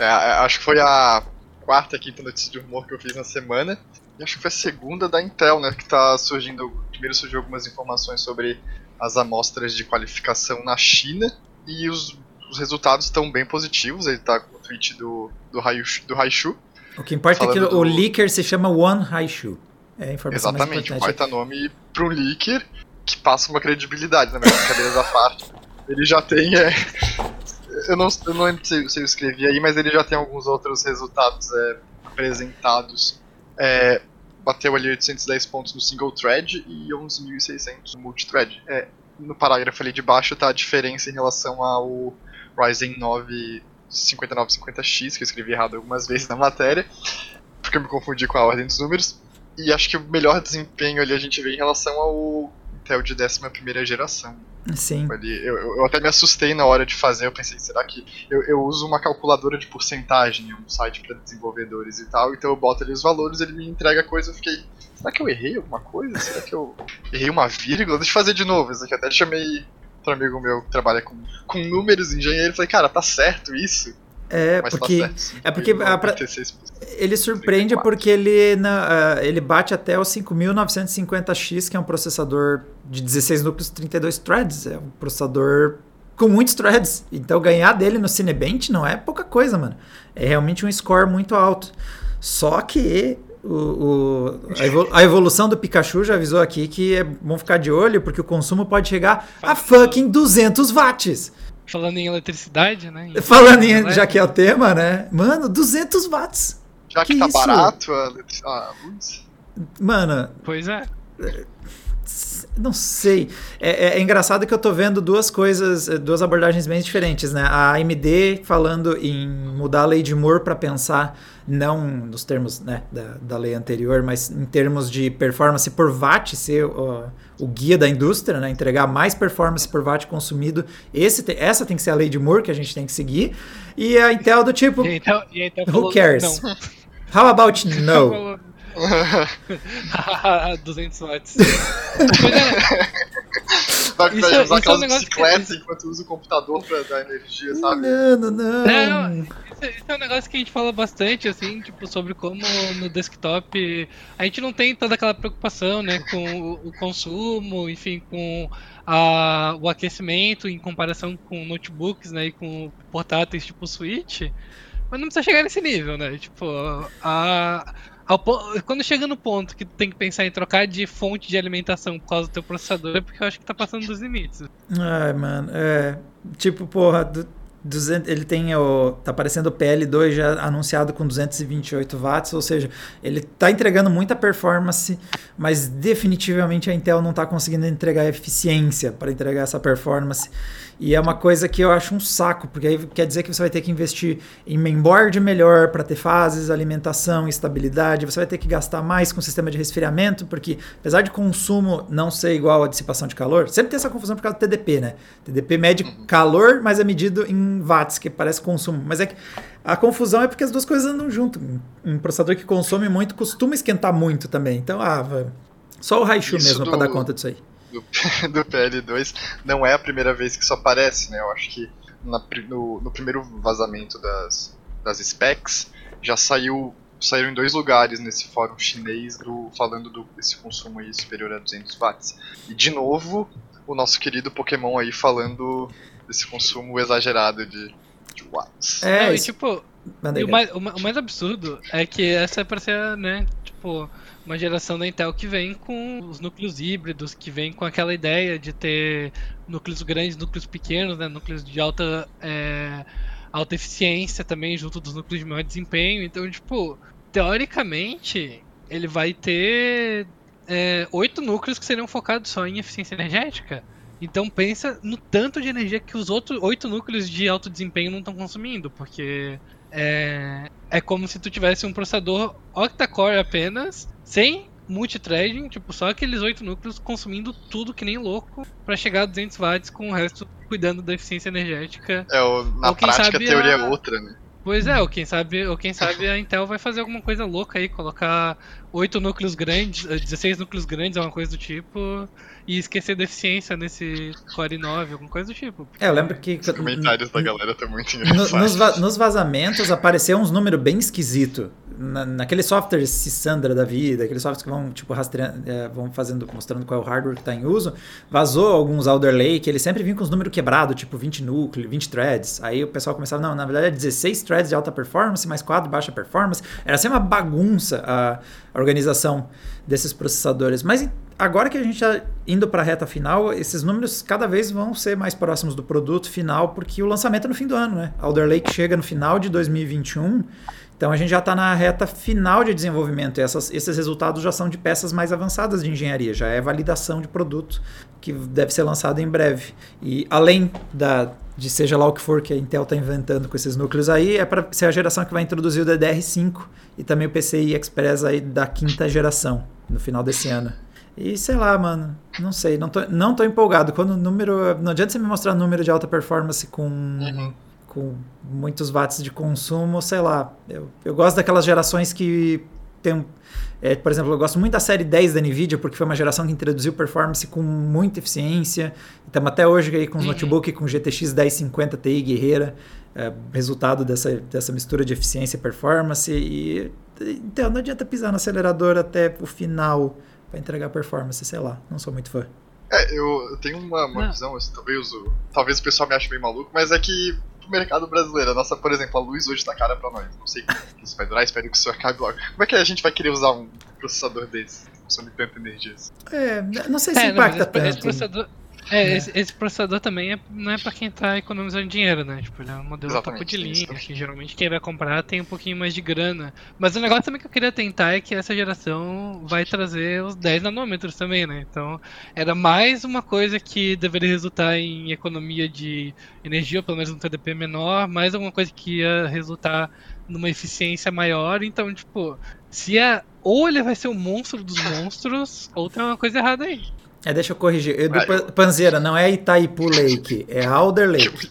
É, é, acho que foi a quarta, quinta notícia de rumor que eu fiz na semana. E acho que foi a segunda da Intel, né? Que tá surgindo. Primeiro surgiu algumas informações sobre as amostras de qualificação na China. E os, os resultados estão bem positivos. Ele tá com o tweet do, do, Haishu, do Haishu. O que importa é que do... o leaker se chama One Haishu. É a informação Exatamente, um baita nome para um leaker que passa uma credibilidade, na né? minha cabeça da parte. Ele já tem é, eu não, eu não lembro se, se eu escrevi aí, mas ele já tem alguns outros resultados é, apresentados. É, bateu ali 810 pontos no single thread e 11.600 no multithread. É, no parágrafo ali de baixo tá a diferença em relação ao Ryzen 9 5950X, que eu escrevi errado algumas vezes na matéria, porque eu me confundi com a ordem dos números. E acho que o melhor desempenho ali a gente vê em relação ao Intel de 11 geração. Sim. Ali. Eu, eu, até me assustei na hora de fazer, eu pensei, será que. Eu, eu uso uma calculadora de porcentagem, um site para desenvolvedores e tal, então eu boto ali os valores, ele me entrega a coisa, eu fiquei. Será que eu errei alguma coisa? Será que eu errei uma vírgula? Deixa eu fazer de novo. Isso aqui até chamei outro amigo meu que trabalha com, com números, engenheiro, e falei, cara, tá certo isso? É, Mas tá porque. Tá é porque. A, pra, ele surpreende porque ele, na, uh, ele bate até o 5950X, que é um processador de 16 núcleos 32 threads. É um processador com muitos threads. Então ganhar dele no Cinebench não é pouca coisa, mano. É realmente um score muito alto. Só que o, o, a, evolução do Pikachu já avisou aqui que é bom ficar de olho, porque o consumo pode chegar a fucking 200 watts. Falando em eletricidade, né? Em Falando em, já que é o tema, né? Mano, 200 watts. Já que, que tá isso? barato a, luz. Mano. Pois é. Não sei. É, é, é, engraçado que eu tô vendo duas coisas, duas abordagens bem diferentes, né? A AMD falando em mudar a lei de Moore para pensar não nos termos né, da, da lei anterior, mas em termos de performance por watt ser o, o guia da indústria, né, entregar mais performance por watt consumido. Esse, essa tem que ser a lei de Moore que a gente tem que seguir. E a Intel do tipo, e Intel, e Intel who cares? Não. How about no? 200 watts. Vai isso, é- usar aquelas é um bicicletas que... enquanto usa o computador pra dar energia, sabe? Não, não, não. não isso, isso, é um negócio que a gente fala bastante, assim, tipo, sobre como no desktop a gente não tem toda aquela preocupação, né, com o, o consumo, enfim, com a, o aquecimento em comparação com notebooks, né, e com portáteis tipo Switch. Mas não precisa chegar nesse nível, né? Tipo, a, quando chega no ponto que tu tem que pensar em trocar de fonte de alimentação por causa do teu processador, é porque eu acho que tá passando dos limites. Ai, mano, é. Tipo, porra, 200, ele tem o. Tá aparecendo o PL2 já anunciado com 228 watts, ou seja, ele tá entregando muita performance, mas definitivamente a Intel não tá conseguindo entregar eficiência para entregar essa performance. E é uma coisa que eu acho um saco, porque aí quer dizer que você vai ter que investir em mainboard melhor para ter fases, alimentação, estabilidade. Você vai ter que gastar mais com o sistema de resfriamento, porque apesar de consumo não ser igual à dissipação de calor, sempre tem essa confusão por causa do TDP, né? TDP mede uhum. calor, mas é medido em watts, que parece consumo. Mas é que a confusão é porque as duas coisas andam junto. Um processador que consome muito costuma esquentar muito também. Então, ah, só o Raichu mesmo do... para dar conta disso aí. Do, do PL2, não é a primeira vez que isso aparece, né? Eu acho que na, no, no primeiro vazamento das, das specs já saiu saíram em dois lugares nesse fórum chinês do, falando do, desse consumo aí superior a 200 watts. E de novo, o nosso querido Pokémon aí falando desse consumo exagerado de, de watts. É, Não, e tipo, e o, mais, o, mais, absurdo é que essa é pra ser, né, tipo, uma geração da Intel que vem com os núcleos híbridos, que vem com aquela ideia de ter núcleos grandes, núcleos pequenos, né, núcleos de alta, é, alta eficiência também, junto dos núcleos de maior desempenho. Então, tipo, teoricamente, ele vai ter é, oito núcleos que seriam focados só em eficiência energética. Então pensa no tanto de energia que os outros oito núcleos de alto desempenho não estão consumindo, porque é, é como se tu tivesse um processador octa-core apenas, sem multithreading, tipo, só aqueles oito núcleos consumindo tudo que nem louco para chegar a 200 watts com o resto cuidando da eficiência energética. É, o, na prática a teoria a... é outra, né? Pois é, ou quem sabe, ou quem sabe a Intel vai fazer alguma coisa louca aí, colocar oito núcleos grandes, 16 núcleos grandes, alguma coisa do tipo, e esquecer da eficiência nesse Core 9, alguma coisa do tipo. É, eu lembro que. Os comentários da galera estão muito engraçados. Nos, va nos vazamentos apareceu uns números bem esquisito. Na, naqueles softwares Sandra da vida, aqueles softwares que vão, tipo, rastreando, é, vão fazendo, mostrando qual é o hardware que está em uso, vazou alguns Alder Lake, eles sempre vinham com os números quebrados, tipo 20 núcleos, 20 threads. Aí o pessoal começava, não, na verdade é 16 threads de alta performance, mais 4 de baixa performance. Era sempre uma bagunça a, a organização desses processadores. Mas agora que a gente está indo para a reta final, esses números cada vez vão ser mais próximos do produto final, porque o lançamento é no fim do ano, né? Alder Lake chega no final de 2021, então a gente já está na reta final de desenvolvimento. E essas, esses resultados já são de peças mais avançadas de engenharia, já é validação de produto que deve ser lançado em breve. E além da de seja lá o que for que a Intel está inventando com esses núcleos aí, é para ser a geração que vai introduzir o DDR5 e também o PCI Express aí da quinta geração no final desse ano. E sei lá, mano, não sei, não tô, não tô empolgado. Quando o número. Não adianta você me mostrar número de alta performance com, uhum. com muitos watts de consumo, sei lá. Eu, eu gosto daquelas gerações que tem. É, por exemplo, eu gosto muito da série 10 da Nvidia, porque foi uma geração que introduziu performance com muita eficiência. Estamos até hoje aí com os uhum. notebook com GTX 1050 Ti Guerreira, é, resultado dessa, dessa mistura de eficiência e performance. E, então não adianta pisar no acelerador até o final para entregar performance, sei lá, não sou muito fã. É, eu, eu tenho uma, uma visão, assim, talvez, o, talvez o pessoal me ache meio maluco, mas é que o mercado brasileiro, a nossa, por exemplo, a luz hoje tá cara pra nós. Não sei que isso vai durar, espero que isso acabe logo. Como é que a gente vai querer usar um processador desse? Que consome tanta energia assim? É, não sei se é, impacta não, tanto. Esse processador, é, é. Esse, esse, processador também é, não é pra quem tá economizando dinheiro, né? Tipo, ele é um modelo Exatamente, topo de linha, que geralmente quem vai comprar tem um pouquinho mais de grana. Mas o negócio também que eu queria tentar é que essa geração vai trazer os 10 nanômetros também, né? Então, era mais uma coisa que deveria resultar em economia de energia, ou pelo menos um TDP menor, mais alguma coisa que ia resultar numa eficiência maior. Então, tipo, se é. Ou ele vai ser o monstro dos monstros, ou tem uma coisa errada aí. É, deixa eu corrigir. Do Panzeira, não é Itaipu Lake, é Alder Lake.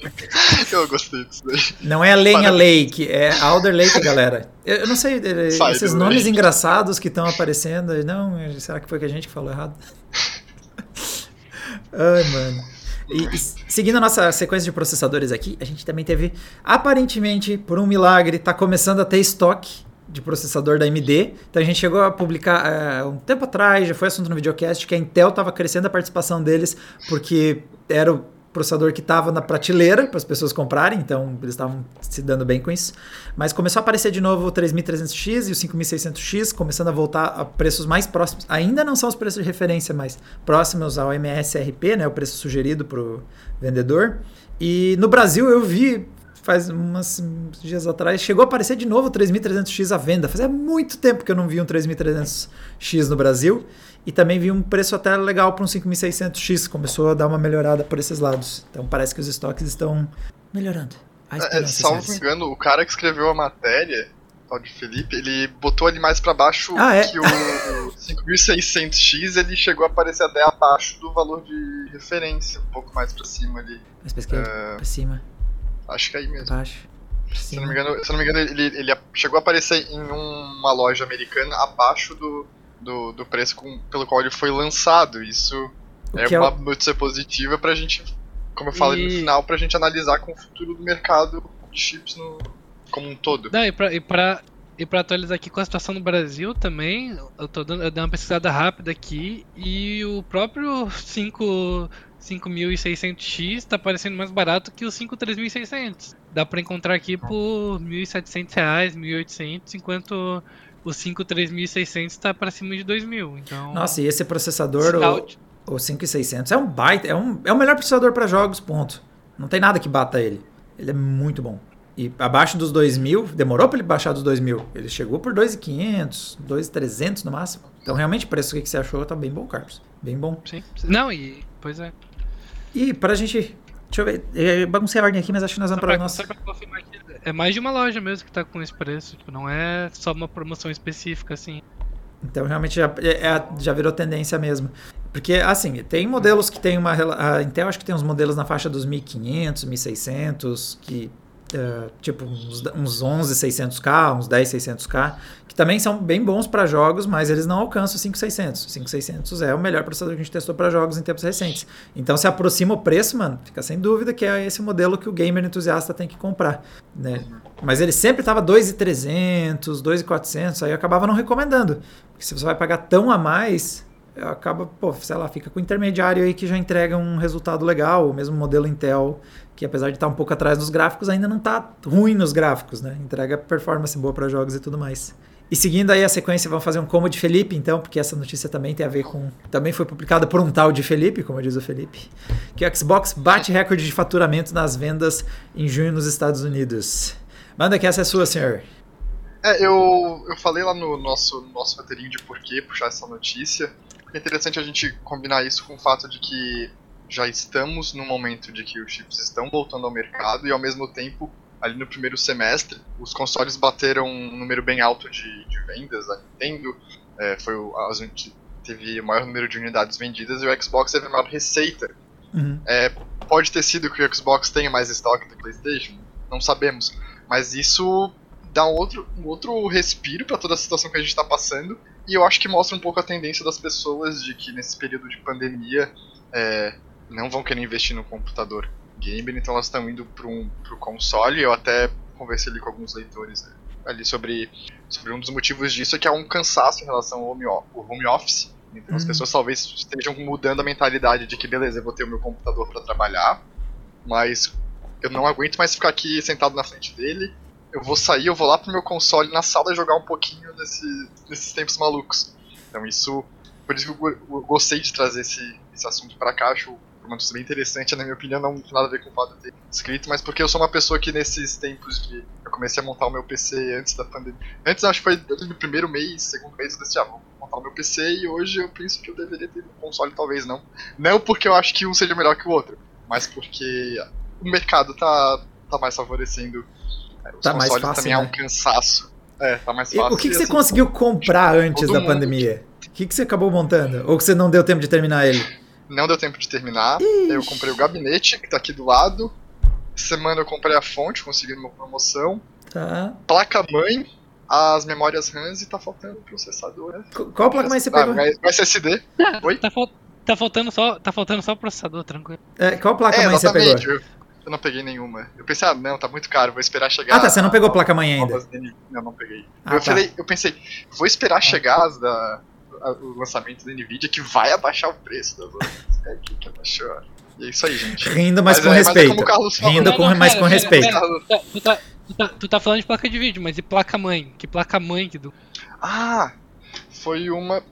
Eu gostei disso daí. Não é Lenha Lake, é Alder Lake, galera. Eu não sei, eh, Sai esses nomes lake. engraçados que estão aparecendo. Não, será que foi que a gente que falou errado? Ai, mano. E, e, seguindo a nossa sequência de processadores aqui, a gente também teve, aparentemente, por um milagre, tá começando a ter estoque de processador da AMD. Então a gente chegou a publicar é, um tempo atrás, já foi assunto no videocast, que a Intel estava crescendo a participação deles porque era o processador que estava na prateleira para as pessoas comprarem, então eles estavam se dando bem com isso. Mas começou a aparecer de novo o 3300X e o 5600X, começando a voltar a preços mais próximos. Ainda não são os preços de referência, mas próximos ao MSRP, né, o preço sugerido para o vendedor. E no Brasil eu vi faz uns dias atrás, chegou a aparecer de novo o 3300X à venda. Fazia muito tempo que eu não vi um 3300X no Brasil. E também vi um preço até legal para um 5600X. Começou a dar uma melhorada por esses lados. Então parece que os estoques estão melhorando. É, salvo engano, o cara que escreveu a matéria, o de Felipe, ele botou ali mais para baixo ah, é? que o 5600X ele chegou a aparecer até abaixo do valor de referência, um pouco mais para cima ali. Mais para uh, pra cima. Acho que é aí mesmo. Acho. Se não me engano, se não me engano ele, ele chegou a aparecer em uma loja americana abaixo do, do do, preço com, pelo qual ele foi lançado. Isso é é uma notícia positiva pra gente, como eu falei no E- final, pra gente analisar com o futuro do mercado de chips no, como um todo. Não, e pra, e, pra, e pra atualizar aqui com a situação no Brasil também, eu, tô dando, eu dei uma pesquisada rápida aqui e o próprio 5 5600X tá parecendo mais barato que o 53600. Dá pra encontrar aqui por 1.700 reais, 1.800, enquanto o 53600 tá pra cima de 2.000. Então, Nossa, e esse processador, o, o 5600, é um baita, é, um, é o melhor processador para jogos, ponto. Não tem nada que bata ele. Ele é muito bom. E abaixo dos 2000, demorou para ele baixar dos 2000. Ele chegou por 2.500, 2.300 no máximo. Então, realmente, o preço que você achou tá bem bom, Carlos. Bem bom. Sim. Não, e. Pois é. E pra gente. Deixa eu ver. Eu baguncei a ordem aqui, mas acho que nós vamos pra pra, nossa. pra confirmar é mais de uma loja mesmo que tá com esse preço. Tipo, não é só uma promoção específica, assim. Então realmente já, é- é- já virou tendência mesmo. Porque, assim, tem modelos que tem uma. A Intel acho que tem uns modelos na faixa dos 1500, 1600, que. É, tipo, uns, uns 11,600K, uns 10,600K, que também são bem bons para jogos, mas eles não alcançam o 5600. O 5600 é o melhor processador que a gente testou para jogos em tempos recentes. Então, se aproxima o preço, mano, fica sem dúvida que é esse modelo que o gamer entusiasta tem que comprar, né? Mas ele sempre tava 2,300, 2,400, aí eu acabava não recomendando. Porque se você vai pagar tão a mais, acaba, pô, sei lá, fica com o intermediário aí que já entrega um resultado legal, o mesmo modelo Intel, que apesar de estar um pouco atrás nos gráficos, ainda não tá ruim nos gráficos, né? Entrega performance boa para jogos e tudo mais. E seguindo aí a sequência, vamos fazer um como de Felipe, então, porque essa notícia também tem a ver com. Também foi publicada por um tal de Felipe, como diz o Felipe. Que o Xbox bate recorde de faturamento nas vendas em junho nos Estados Unidos. Manda que essa é sua, senhor. É, eu, eu falei lá no nosso, no nosso roteirinho de por que puxar essa notícia. É interessante a gente combinar isso com o fato de que já estamos num momento de que os chips estão voltando ao mercado e ao mesmo tempo, ali no primeiro semestre, os consoles bateram um número bem alto de, de vendas. A Nintendo é, foi o, as, teve o maior número de unidades vendidas e o Xbox teve a maior receita. Uhum. É, pode ter sido que o Xbox tenha mais estoque do PlayStation, não sabemos, mas isso dá um outro, um outro respiro para toda a situação que a gente está passando e eu acho que mostra um pouco a tendência das pessoas de que nesse período de pandemia é, não vão querer investir no computador gamer, então elas estão indo para um pro console. Eu até conversei ali com alguns leitores né, ali sobre, sobre um dos motivos disso é que há um cansaço em relação ao home, ao home office. Então as Uhum. pessoas talvez estejam mudando a mentalidade de que beleza, eu vou ter o meu computador para trabalhar, mas eu não aguento mais ficar aqui sentado na frente dele. Eu vou sair, eu vou lá pro meu console na sala jogar um pouquinho nesse, nesses tempos malucos. Então isso, por isso que eu, eu gostei de trazer esse, esse assunto pra cá, acho uma notícia bem interessante, na minha opinião não tem nada a ver com o fato de ter escrito, mas porque eu sou uma pessoa que nesses tempos de eu comecei a montar o meu PC antes da pandemia. Antes acho que foi no primeiro mês, segundo mês, eu decidi, ah, vou montar o meu PC e hoje eu penso que eu deveria ter um console, talvez não. Não porque eu acho que um seja melhor que o outro, mas porque o mercado tá, tá mais favorecendo. É, Os Tá mais fácil, também né? um cansaço. É, tá mais E fácil. o que, que e, você assim, conseguiu comprar antes todo da mundo. pandemia? O que, que você acabou montando? Ou que você não deu tempo de terminar ele? Não deu tempo de terminar. Eu comprei o gabinete, que tá aqui do lado. Semana eu comprei a fonte, consegui uma promoção. Tá. Placa-mãe, as memórias RAMs e tá faltando o processador. né? Qu- Qual placa mais você Ah, pegou? vai- vai SSD. Oi? Tá, fal- tá faltando só, tá faltando só o processador, tranquilo. É, qual placa É, mãe você pegou? Eu, eu não peguei nenhuma. Eu pensei, ah, não, tá muito caro, vou esperar chegar. Ah, tá. Você não pegou placa mãe ainda. Não, não peguei. Ah, eu, tá. falei, eu pensei, vou esperar chegar as da, a- o lançamento da Nvidia que vai abaixar o preço das outras. É que, que abaixou. E é isso aí, gente. Rindo, mas, Mas com é- mas é respeito. como o Carlos falou. Rindo com, não, mas com pera, respeito. pera. Tu tá, tu, tá, tu, tá, tá falando de placa de vídeo, mas e placa-mãe? Que placa-mãe que do. Ah, foi uma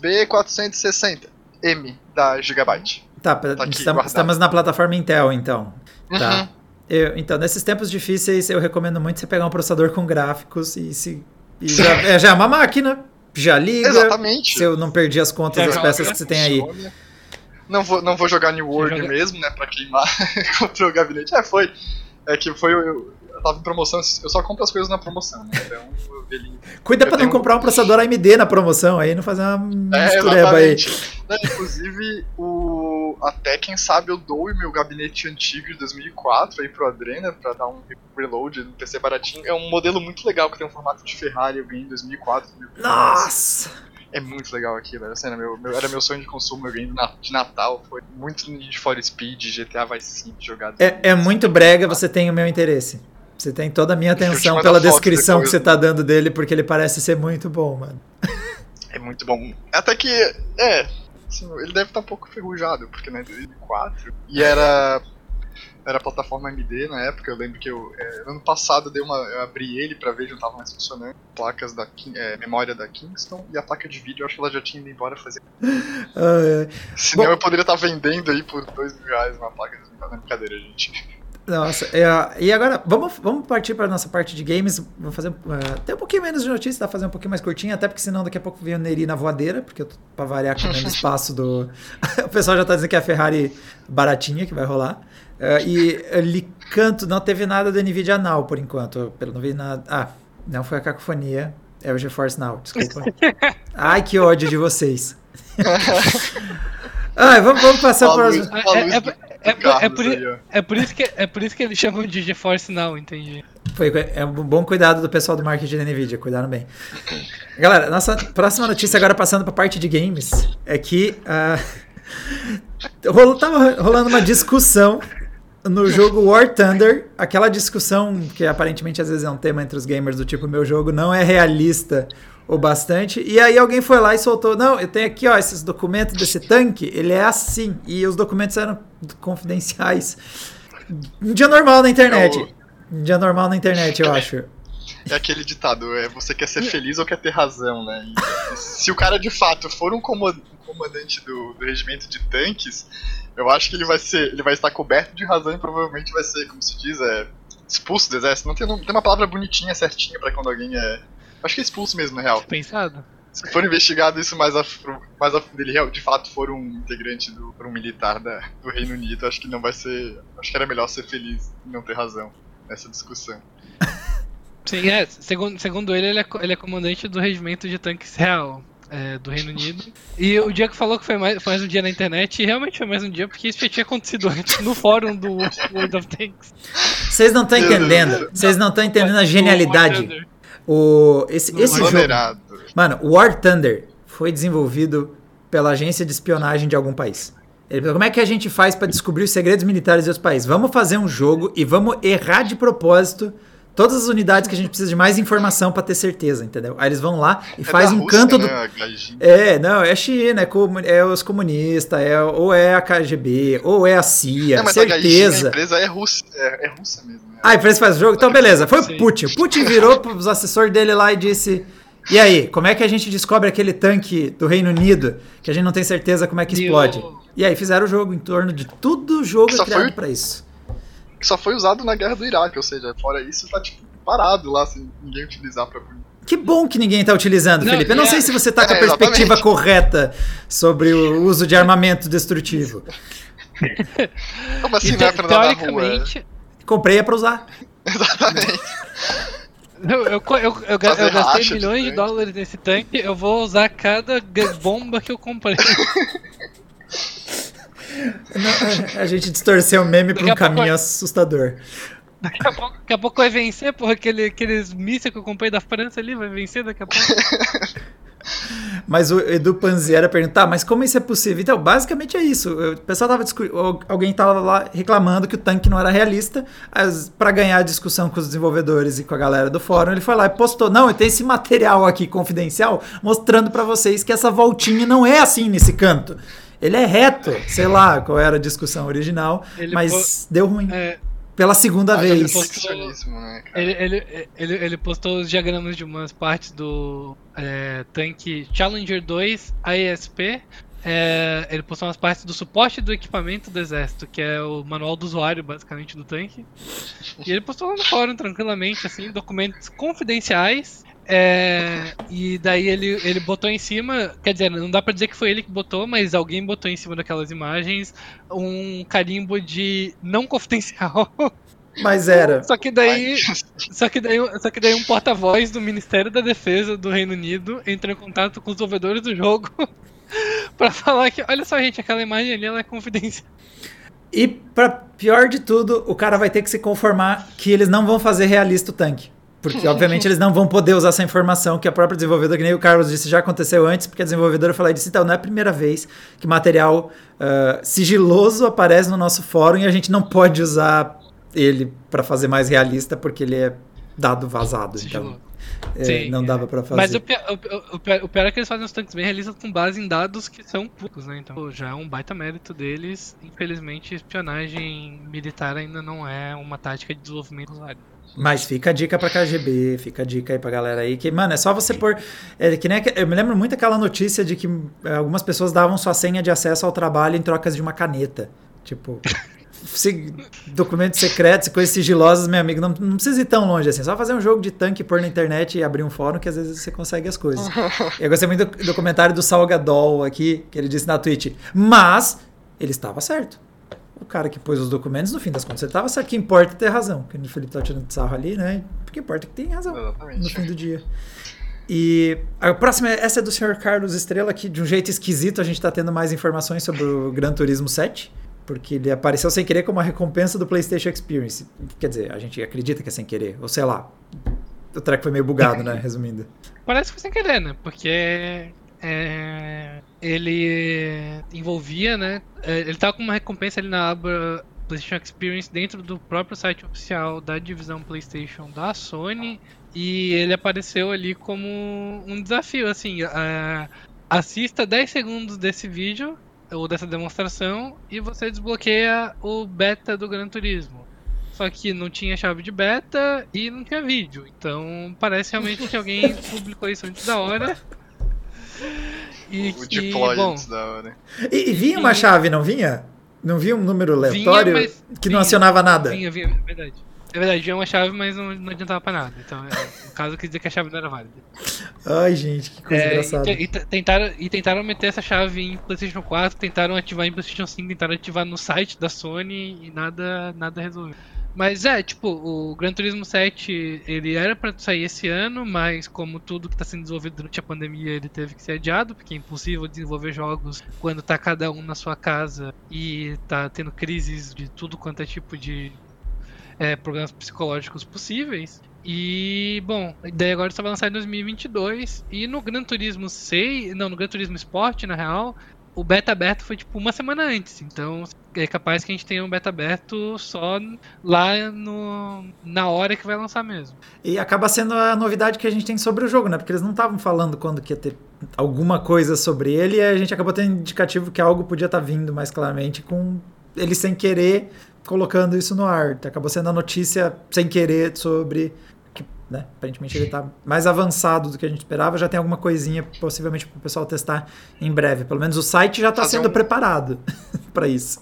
B460M da Gigabyte. Tá, Tá aqui, estamos, estamos na plataforma Intel, então. Tá. Uhum. Eu- então, nesses tempos difíceis, eu recomendo muito você pegar um processador com gráficos e se. e já, é, já é uma máquina, já liga. Exatamente. Se eu não perdi as contas Já das peças que você tem aí. Não vou, não vou jogar New World joga- mesmo, né, pra queimar contra o gabinete. É, foi. É que foi. Eu, eu tava em promoção, eu só compro as coisas na promoção, né? Então. Cuida Eu pra não tenho- comprar um processador AMD na promoção aí, não fazer uma É, mistureba aí. Né, inclusive, o, até quem sabe eu dou o meu gabinete antigo de 2004 aí pro Adrena pra dar um reload no PC baratinho. É um modelo muito legal que tem um formato de Ferrari, eu ganhei em 2004. 2005. Nossa! É muito legal aquilo, era, assim, era, meu, meu- era meu sonho de consumo, eu ganhei de na- de Natal, foi muito Need for Speed, GTA Vice City jogado. É, é muito brega, você tem o meu interesse. Você tem toda a minha atenção pela descrição que você tá dando dele, porque ele parece ser muito bom, mano. É muito bom. Até que, é, assim, ele deve estar um pouco enferrujado, porque né, 2004. E era. Era plataforma AMD na época, eu lembro que eu. é, ano passado eu, dei uma, eu abri ele pra ver se não tava mais funcionando. Placas da é, memória da Kingston e a placa de vídeo, eu acho que ela já tinha ido embora fazer. Ai. Senão Bom- eu poderia estar vendendo aí por dois mil reais uma placa de é brincadeira, gente. Nossa, é, e agora vamos, vamos partir para nossa parte de games. Vamos fazer é, até um pouquinho menos de notícias, dá pra fazer um pouquinho mais curtinho, até porque senão daqui a pouco vem o Neri na voadeira, porque eu tô pra variar comendo espaço do. o pessoal já tá dizendo que é a Ferrari baratinha que vai rolar. É, e ele canto, não teve nada do Nvidia Now por enquanto. Pelo não vi nada. Ah, não foi a cacofonia. É o GeForce Now, desculpa. Ai, que ódio de vocês. Ai, vamos, vamos passar para. É- é- Luiz é- do- é- por-. É por isso que, é por isso que eles chamam de GeForce Now, entendi. Foi, é um bom cuidado do pessoal do marketing da Nvidia, cuidaram bem. Galera, nossa próxima notícia agora passando para a parte de games é que ah, rolo- tava rolando uma discussão no jogo War Thunder, aquela discussão que aparentemente às vezes é um tema entre os gamers do tipo meu jogo não é realista o bastante. E aí alguém foi lá e soltou, não, eu tenho aqui ó esses documentos desse tanque, ele é assim e os documentos eram confidenciais. Um dia normal na internet. É o- Um dia normal na internet, eu acho. É aquele ditado, é você quer ser feliz ou quer ter razão, né? E se o cara de fato for um comandante do, do regimento de tanques, eu acho que ele vai ser. Ele vai estar coberto de razão e provavelmente vai ser, como se diz, é, expulso do exército. Não tem, não tem uma palavra bonitinha, certinha pra quando alguém é. Acho que é expulso mesmo, na real. Pensado? Se for investigado isso mais a, mais a fundo, ele real- de fato for um integrante do for um militar da, do Reino Unido, acho que não vai ser. Acho que era melhor ser feliz e não ter razão nessa discussão. Sim, é. Segundo, segundo ele, ele é, ele é comandante do regimento de tanques real. é, do Reino Unido. E o dia que falou que foi mais, foi mais um dia na internet, e realmente foi mais um dia, porque isso já tinha acontecido antes no fórum do World of Tanks. Vocês não estão entendendo. Vocês não estão entendendo a genialidade. O, esse, esse jogo. Mano, War Thunder foi desenvolvido pela agência de espionagem de algum país. Ele falou, como é que a gente faz pra descobrir os segredos militares de outros países? Vamos fazer um jogo e vamos errar de propósito todas as unidades que a gente precisa de mais informação pra ter certeza, entendeu? Aí eles vão lá e É faz um Rússia, canto né, do. É, não, é China, é, comu- é os comunistas, é, ou é a KGB, ou é a CIA, Não, mas a Gaijin, a certeza. empresa é russa, é, é russa mesmo. né? Ah, a empresa faz o jogo? Então, beleza. Foi o. Putin. O Putin virou pros assessores dele lá e disse: E aí, como é que a gente descobre aquele tanque do Reino Unido que a gente não tem certeza como é que E explode? o- E aí fizeram o jogo em torno de tudo o jogo é criado foi- pra isso. Que só foi usado na guerra do Iraque, ou seja, fora isso, tá tipo parado lá, sem ninguém utilizar pra. Que bom que ninguém tá utilizando, Não, Felipe. Eu não e sei a- se você tá com a É, perspectiva exatamente. correta sobre o uso de armamento destrutivo. Como assim E não é te- pra andar na rua? Comprei é pra usar. Exatamente. eu, eu, eu, eu, gastei racha de milhões de tanque. dólares nesse tanque, eu vou usar cada bomba que eu comprei. Não, a gente distorceu o meme Daqui um pouco caminho vai- assustador. Daqui a pouco, daqui a pouco vai vencer, porra, aquele, aqueles mísseis que eu comprei da França ali, vai vencer daqui a pouco. Mas o Edu Panziera perguntar, mas como isso é possível? Então, basicamente é isso. O pessoal tava alguém tava lá reclamando que o tanque não era realista. Para ganhar a discussão com os desenvolvedores e com a galera do fórum, ele foi lá e postou: "Não, eu tenho esse material aqui confidencial mostrando para vocês que essa voltinha não é assim nesse canto. Ele é reto, sei lá qual era a discussão original, Ele mas deu ruim É, pela segunda Ah, ele vez. postou- né, ele, ele, ele, ele postou os diagramas de umas partes do é, tanque Challenger 2 AESP. É, ele postou umas partes do suporte do equipamento do exército, que é o manual do usuário, basicamente, do tanque. E ele postou lá no fórum, tranquilamente, assim, documentos confidenciais. É, e daí ele, ele botou em cima, quer dizer, não dá pra dizer que foi ele que botou, mas alguém botou em cima daquelas imagens um carimbo de não confidencial. Mas era. Só que daí, só que daí, só que daí um porta-voz do Ministério da Defesa do Reino Unido entrou em contato com os desenvolvedores do jogo pra falar que, olha só, gente, aquela imagem ali ela é confidencial. E pra pior de tudo, o cara vai ter que se conformar que eles não vão fazer realista o tanque. Porque, obviamente, eles não vão poder usar essa informação que a própria desenvolvedora, que nem o Carlos disse, já aconteceu antes, porque a desenvolvedora falou e disse, então, não é a primeira vez que material uh, sigiloso aparece no nosso fórum e a gente não pode usar ele para fazer mais realista, porque ele é dado vazado. Então, é, não dava para fazer. Mas o pior, o, o, o pior, é que eles fazem os tanques bem realistas com base em dados que são poucos, né? Então já é um baita mérito deles. Infelizmente, espionagem militar ainda não é uma tática de desenvolvimento usuário. Mas fica a dica pra KGB, fica a dica aí pra galera aí, que, mano, é só você pôr. É, que nem, eu me lembro muito aquela notícia de que é, algumas pessoas davam sua senha de acesso ao trabalho em trocas de uma caneta. Tipo. documentos secretos e coisas sigilosas, meu amigo, não, não precisa ir tão longe assim. Só fazer um jogo de tanque, pôr na internet e abrir um fórum que às vezes você consegue as coisas. eu gostei muito do, do comentário do Salgadol aqui, que ele disse na Twitch. Mas ele estava certo o cara que pôs os documentos, no fim das contas, ele estava certo. que importa é ter razão. Que o Felipe tá tirando sarro ali, né? Porque importa é que tem razão Exatamente. no fim do dia. E a próxima, essa é do Sr. Carlos Estrela, que de um jeito esquisito a gente está tendo mais informações sobre o Gran Turismo 7. Porque ele apareceu sem querer como uma recompensa do PlayStation Experience. Quer dizer, a gente acredita que é sem querer, ou sei lá. O track foi meio bugado, né? Resumindo. Parece que foi sem querer, né? Porque é, ele envolvia, né? É, ele tava com uma recompensa ali na aba PlayStation Experience dentro do próprio site oficial da divisão PlayStation da Sony e ele apareceu ali como um desafio, assim, é, assista 10 segundos desse vídeo ou dessa demonstração e você desbloqueia o beta do Gran Turismo. Só que não tinha chave de beta e não tinha vídeo. Então parece realmente que alguém publicou isso antes da hora e, o deploy bom, da hora. E, e vinha uma chave, não vinha? Não vinha um número aleatório vinha, que vinha, não acionava nada? Vinha, vinha, é verdade. É verdade, vinha uma chave, mas não, não adiantava pra nada. Então, é, no caso, quer dizer que a chave não era válida. Ai, gente, que coisa é, engraçada. E, e, tentaram, e tentaram meter essa chave em PlayStation 4, tentaram ativar em PlayStation 5, tentaram ativar no site da Sony e nada, nada resolveu. Mas é, tipo, o Gran Turismo 7 ele era para sair esse ano, mas como tudo que está sendo desenvolvido durante a pandemia, ele teve que ser adiado, porque é impossível desenvolver jogos quando tá cada um na sua casa e tá tendo crises de tudo quanto é tipo de é, problemas psicológicos possíveis. E, bom, daí agora está lançar em 2022 e no Gran Turismo 6, não, no Gran Turismo Sport, na real, o beta aberto foi tipo uma semana antes, então é capaz que a gente tenha um beta aberto só lá no, na hora que vai lançar mesmo. E acaba sendo a novidade que a gente tem sobre o jogo, né? Porque eles não estavam falando quando que ia ter alguma coisa sobre ele e a gente acabou tendo indicativo que algo podia estar tá vindo mais claramente com ele sem querer colocando isso no ar. Acabou sendo a notícia sem querer sobre né? Aparentemente ele está mais avançado do que a gente esperava, já tem alguma coisinha possivelmente para o pessoal testar em breve. Pelo menos o site já está sendo um... preparado para isso.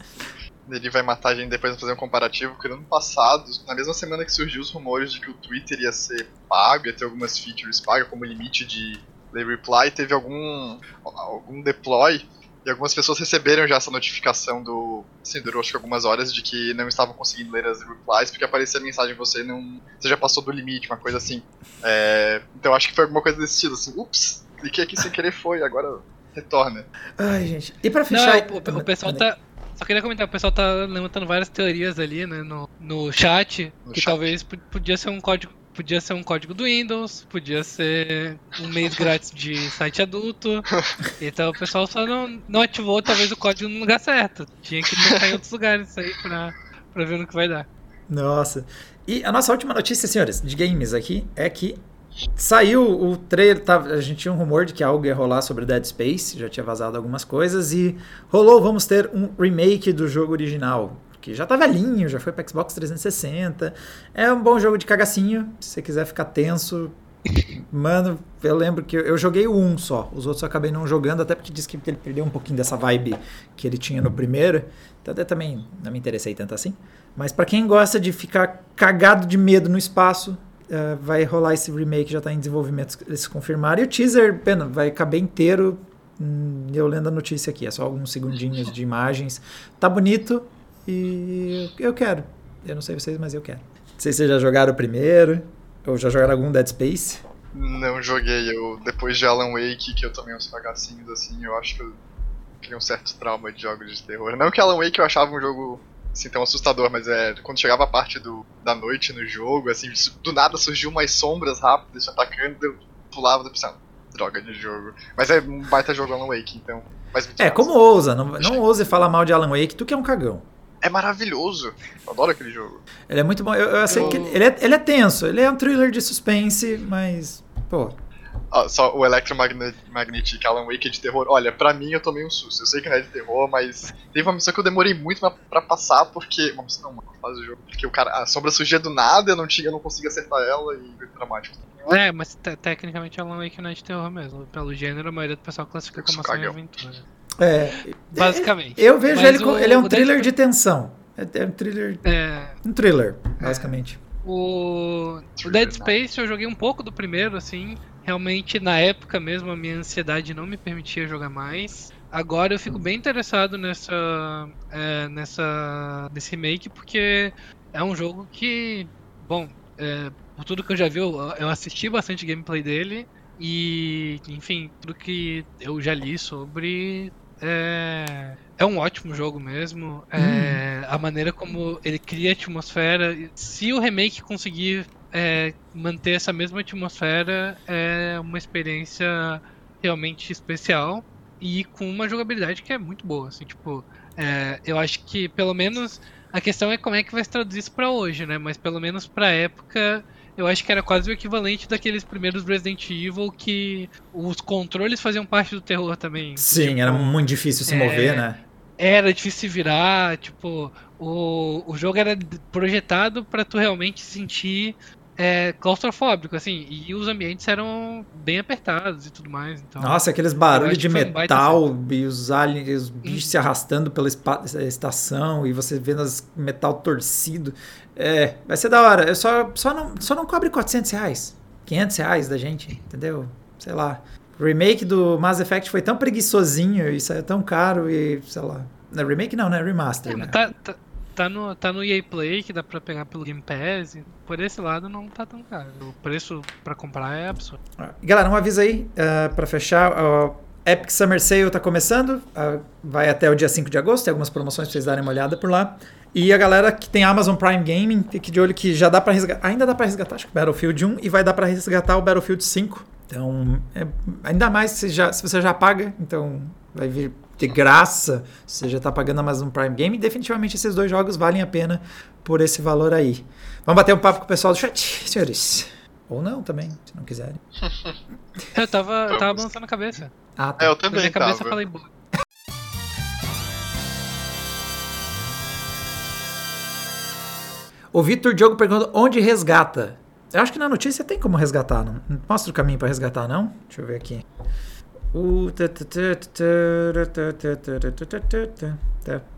Ele vai matar a gente depois de fazer um comparativo, porque no ano passado, na mesma semana que surgiu os rumores de que o Twitter ia ser pago, ia ter algumas features pagas, como limite de reply, teve algum, algum deploy e algumas pessoas receberam já essa notificação do. Assim, durou acho que algumas horas de que não estavam conseguindo ler as replies porque aparecia a mensagem você não. Você já passou do limite, uma coisa assim. É, então acho que foi alguma coisa desse estilo, assim, ups, cliquei aqui sem querer foi, agora retorna. Ai, gente. E pra fechar. Não, o, o, pessoal tá. Só queria comentar, o pessoal tá levantando várias teorias ali, né, no, no chat, no que chat. talvez podia ser um código Podia ser um código do Windows, podia ser um mês grátis de site adulto. Então o pessoal só não, não ativou talvez o código no lugar certo. Tinha que tentar em outros lugares aí pra, pra ver no que vai dar. Nossa. E a nossa última notícia, senhores, de games aqui, é que saiu o trailer. Tá, a gente tinha um rumor de que algo ia rolar sobre Dead Space, já tinha vazado algumas coisas, e rolou, vamos ter um remake do jogo original que já tá velhinho, já foi para Xbox 360. É um bom jogo de cagacinho, se você quiser ficar tenso. Mano, eu lembro que eu joguei 1 só, os outros eu acabei não jogando, até porque disse que ele perdeu um pouquinho dessa vibe que ele tinha no primeiro. Então até também não me interessei tanto assim. Mas para quem gosta de ficar cagado de medo no espaço, uh, vai rolar esse remake, já tá em desenvolvimento, eles confirmaram. E o teaser, pena, vai caber inteiro. Hum, eu lendo a notícia aqui, é só alguns segundinhos de imagens. Tá bonito, e eu quero. Eu não sei vocês, mas eu quero. Não sei se vocês já jogaram o primeiro, ou já jogaram algum Dead Space. Não joguei. Eu, depois de Alan Wake, que eu tomei uns bagacinhos assim, eu acho que eu criei um certo trauma de jogos de terror. Não que Alan Wake eu achava um jogo assim tão assustador, mas é quando chegava a parte do, da noite no jogo, assim, do nada surgiu umas sombras rápidas te atacando, eu pulava e pensava, droga de jogo. Mas é um baita jogo Alan Wake, então. é, como ousa, não, não ouse falar mal de Alan Wake, tu que é um cagão. É maravilhoso. Eu adoro aquele jogo. Ele é muito bom. Eu, eu sei eu... que ele é, ele é tenso, ele é um thriller de suspense, mas. Pô, ah, só o Electromagnetic Alan Wake é de terror. Olha, pra mim eu tomei um susto. Eu sei que não é de terror, mas teve uma missão que eu demorei muito pra, pra passar, porque. Uma missão não, uma fase do jogo. Porque o cara. A sombra surgia do nada, eu não, tinha, eu não conseguia acertar ela e foi dramático. É, mas tecnicamente Alan Wake não é de terror mesmo. Pelo gênero, a maioria do pessoal classifica como ação e aventura. É. Basicamente. Eu vejo mas ele. O, ele é um thriller de tensão. É, é um thriller. É. Um thriller, basicamente. O, o Dead Space eu joguei um pouco do primeiro, assim. Realmente, na época mesmo, a minha ansiedade não me permitia jogar mais. Agora eu fico bem interessado nessa, é, nessa nesse remake porque é um jogo que, bom, é, por tudo que eu já vi, eu, eu assisti bastante gameplay dele e, enfim, tudo que eu já li sobre é, é um ótimo jogo mesmo. É, hum. A maneira como ele cria atmosfera. Se o remake conseguir é, manter essa mesma atmosfera é uma experiência realmente especial e com uma jogabilidade que é muito boa. Assim, tipo, é, eu acho que pelo menos a questão é como é que vai se traduzir isso para hoje, né? Mas pelo menos para época eu acho que era quase o equivalente daqueles primeiros Resident Evil que os controles faziam parte do terror também. Sim, tipo, era muito difícil se é, mover, né? Era difícil se virar, tipo, o, o jogo era projetado para tu realmente sentir é, claustrofóbico, assim, e os ambientes eram bem apertados e tudo mais. Então, Nossa, aqueles barulhos de metal um e os aliens, os bichos se arrastando pela estação e você vendo as metal torcido. É, vai ser da hora. Eu só, só, não, só não cobre 400 reais, 500 reais da gente, entendeu? Sei lá. O remake do Mass Effect foi tão preguiçosinho e saiu tão caro e, sei lá. Não, remake não, né? Remaster, é, né? Tá, tá, tá no, tá no EA Play, que dá pra pegar pelo Game Pass. Por esse lado não tá tão caro. O preço pra comprar é absurdo. Galera, um aviso aí uh, pra fechar. Uh, Epic Summer Sale tá começando. Uh, vai até o dia 5 de agosto. Tem algumas promoções pra vocês darem uma olhada por lá. E a galera que tem Amazon Prime Gaming, fique de olho que já dá para resgatar. Ainda dá para resgatar, acho que Battlefield 1 e vai dar para resgatar o Battlefield 5. Então, é, ainda mais se, já, se você já paga, então vai vir de graça, você já está pagando a Amazon Prime Game, definitivamente esses dois jogos valem a pena por esse valor aí. Vamos bater um papo com o pessoal do chat, senhores. Ou não também, se não quiserem. eu tava, eu tava balançando a cabeça. Ah, tá. É, eu também. Na minha cabeça tava. falei O Vitor Diogo pergunta onde resgata. Eu acho que na notícia tem como resgatar. Não mostra o caminho para resgatar, não? Deixa eu ver aqui.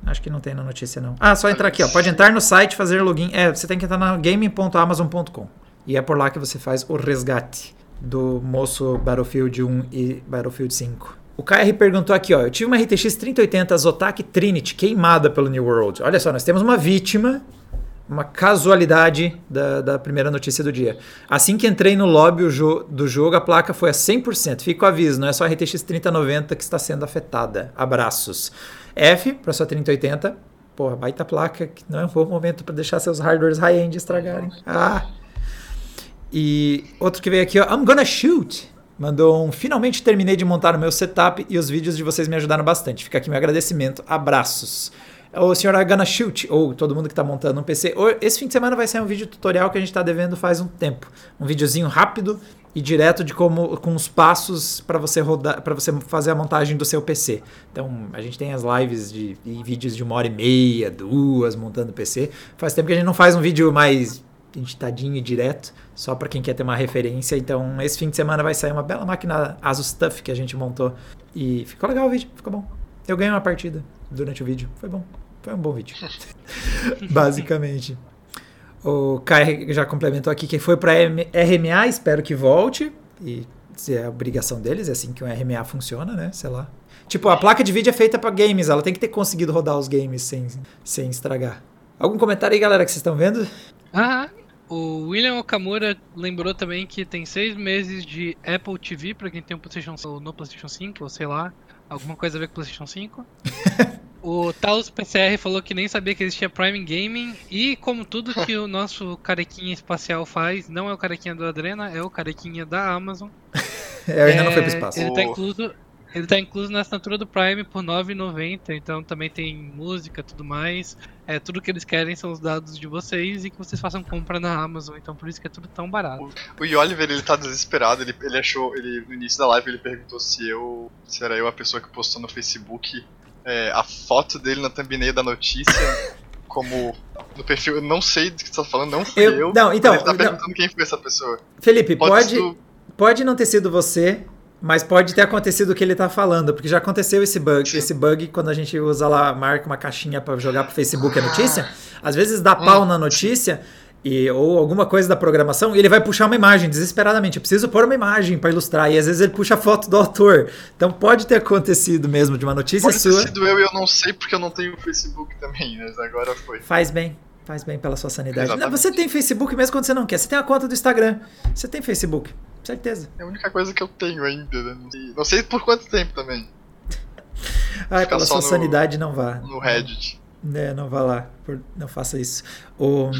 Acho que não tem na notícia, não. Ah, só entrar aqui, ó. Pode entrar no site, fazer login. É, você tem que entrar na game.amazon.com. E é por lá que você faz o resgate do moço Battlefield 1 e Battlefield 5. O KR perguntou aqui, ó. Eu tive uma RTX 3080 Zotac Trinity queimada pelo New World. Olha só, nós temos uma vítima uma casualidade da, da, primeira notícia do dia. Assim que entrei no lobby do jogo, a placa foi a 100%. Fica o aviso, não é só a RTX 3090 que está sendo afetada. Abraços. F para sua 3080. Porra, baita placa, que não é um bom momento para deixar seus hardwares high-end estragarem. Ah! E outro que veio aqui, ó. I'm gonna shoot. Mandou um. Finalmente terminei de montar o meu setup e os vídeos de vocês me ajudaram bastante. Fica aqui meu agradecimento. Abraços o senhor are gonna shoot, ou todo mundo que está montando um PC. Esse fim de semana vai sair um vídeo tutorial que a gente está devendo faz um tempo. Um videozinho rápido e direto de como com os passos para você rodar, para você fazer a montagem do seu PC. Então a gente tem as lives de vídeos de uma hora e meia, duas montando PC. Faz tempo que a gente não faz um vídeo mais editadinho e direto, só para quem quer ter uma referência. Então esse fim de semana vai sair uma bela máquina Asus TUF que a gente montou e ficou legal o vídeo, ficou bom. Eu ganhei uma partida durante o vídeo, foi bom. Foi um bom vídeo. Basicamente. O Kai já complementou aqui que foi para RMA, espero que volte. E se é a obrigação deles, é assim que um RMA funciona, né? Sei lá. Tipo, a placa de vídeo é feita para games, ela tem que ter conseguido rodar os games sem, sem estragar. Algum comentário aí, galera, que vocês estão vendo? Ah, o William Okamura lembrou também que tem seis meses de Apple TV para quem tem um PlayStation no PlayStation 5, ou sei lá, alguma coisa a ver com o PlayStation 5. O Taos PCR falou que nem sabia que existia Prime Gaming. E como tudo que o nosso carequinha espacial faz, não é o carequinha do Adrena, é o carequinha da Amazon. É, ainda não foi pro espaço. Ele tá incluso, ele tá incluso na assinatura do Prime por R$ 9,90, então também tem música tudo mais. É, tudo que eles querem são os dados de vocês e que vocês façam compra na Amazon, então por isso que é tudo tão barato. O, o Oliver, ele tá desesperado, ele, ele achou, ele, no início da live ele perguntou se eu, se era eu a pessoa que postou no Facebook é, a foto dele na thumbnail da notícia como no perfil, eu não sei do que você tá falando, não fui eu. eu não, então, ele tá perguntando não. quem foi essa pessoa. Felipe, pode, pode, pode não ter sido você, mas pode ter acontecido o que ele tá falando, porque já aconteceu esse bug. Sim. Esse bug, quando a gente usa lá, marca uma caixinha para jogar pro Facebook a notícia, às vezes dá pau hum. na notícia. E, ou alguma coisa da programação, e ele vai puxar uma imagem desesperadamente. Eu preciso pôr uma imagem para ilustrar. E às vezes ele puxa a foto do autor. Então pode ter acontecido mesmo de uma notícia pode sua. Pode ter sido eu e eu não sei porque eu não tenho Facebook também, mas agora foi. Faz bem. Faz bem pela sua sanidade. Não, você tem Facebook mesmo quando você não quer. Você tem a conta do Instagram. Você tem Facebook. Certeza. É a única coisa que eu tenho ainda, né? Não sei, não sei por quanto tempo também. Ai, pela sua no, sanidade, não vá. No Reddit. É, não vá lá. Não faça isso. O,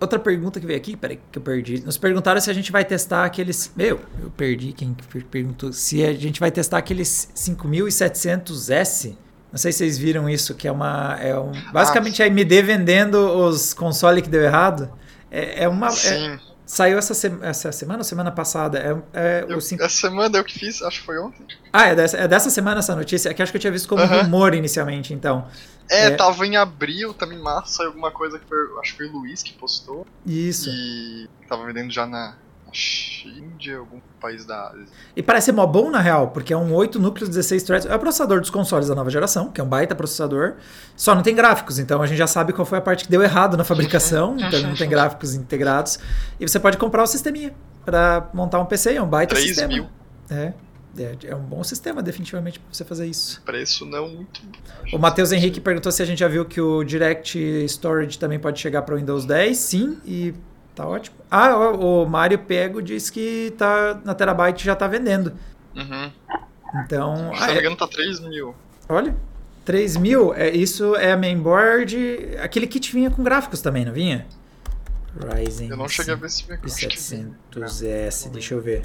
outra pergunta que veio aqui, peraí, que eu perdi. Nos perguntaram se a gente vai testar aqueles. Meu, eu perdi quem perguntou. Se a gente vai testar aqueles 5700S. Não sei se vocês viram isso, que é uma. É um, basicamente ah, a AMD vendendo os consoles que deu errado. É, é uma. É, Sim. É, Saiu essa, se essa semana ou semana passada? É, é eu, cinco... Essa semana eu que fiz, acho que foi ontem. Ah, é dessa, é dessa semana essa notícia? É que acho que eu tinha visto como uh -huh. rumor inicialmente, então. É, é, tava em abril, também em março, saiu alguma coisa que foi, acho que foi o Luiz que postou. Isso. E tava vendendo já na, Índia, algum país da Ásia. E parece mó bom na real, porque é um 8 núcleos 16 threads. É o processador dos consoles da nova geração, que é um baita processador. Só não tem gráficos, então a gente já sabe qual foi a parte que deu errado na fabricação, então não tem gráficos integrados. E você pode comprar o sisteminha para montar um PC, é um baita 3 sistema. Mil. É. É, é, um bom sistema, definitivamente, para você fazer isso. Preço não muito. O Matheus Henrique perguntou se a gente já viu que o Direct Storage também pode chegar para o Windows 10. Sim, e Tá ótimo. Ah, o, o Mário Pego disse que tá na Terabyte já tá vendendo. Uhum. Então. Se ah, não me engano, tá 3 mil. Olha. 3 mil, é, isso é a mainboard. Aquele kit vinha com gráficos também, não vinha? Ryzen. Eu não cheguei a ver se vinha 700S, deixa eu ver.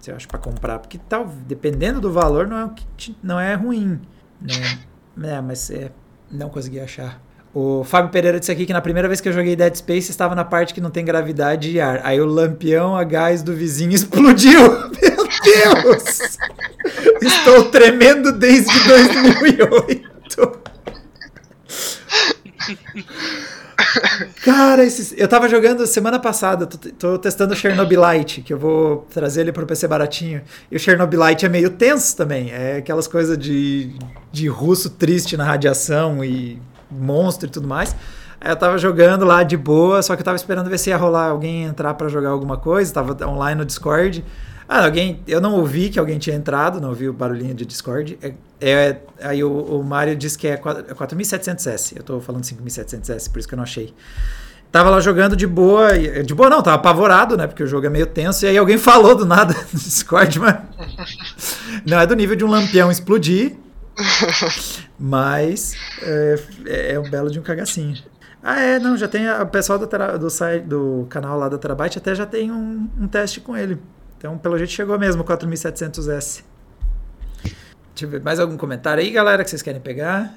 Se eu acho pra comprar, porque tal, dependendo do valor, não é, não é ruim. Né? É, mas é, não consegui achar. O Fábio Pereira disse aqui que na primeira vez que eu joguei Dead Space estava na parte que não tem gravidade e ar. Aí o lampião a gás do vizinho explodiu. Meu Deus! Estou tremendo desde 2008. Cara, esses, eu tava jogando semana passada, tô, tô testando o Chernobylite, que eu vou trazer ele pro PC baratinho. E o Chernobylite é meio tenso também. É aquelas coisas de, de russo triste na radiação e monstro e tudo mais. Aí eu tava jogando lá de boa, só que eu tava esperando ver se ia rolar alguém entrar para jogar alguma coisa, tava online no Discord. Ah, alguém, eu não ouvi que alguém tinha entrado, não ouvi o barulhinho de Discord. É, é aí o, o Mario disse que é 4700S, eu tô falando 5700S, por isso que eu não achei. Tava lá jogando de boa, de boa não, tava apavorado, né, porque o jogo é meio tenso, e aí alguém falou do nada no Discord, mas não é do nível de um lampião explodir, Mas é, é um belo de um cagacinho. Ah, é, não, já tem. O pessoal do, do, site, do canal lá da Terabyte até já tem um, um teste com ele. Então, pelo jeito, chegou mesmo 4700S. Deixa eu ver, mais algum comentário aí, galera, que vocês querem pegar?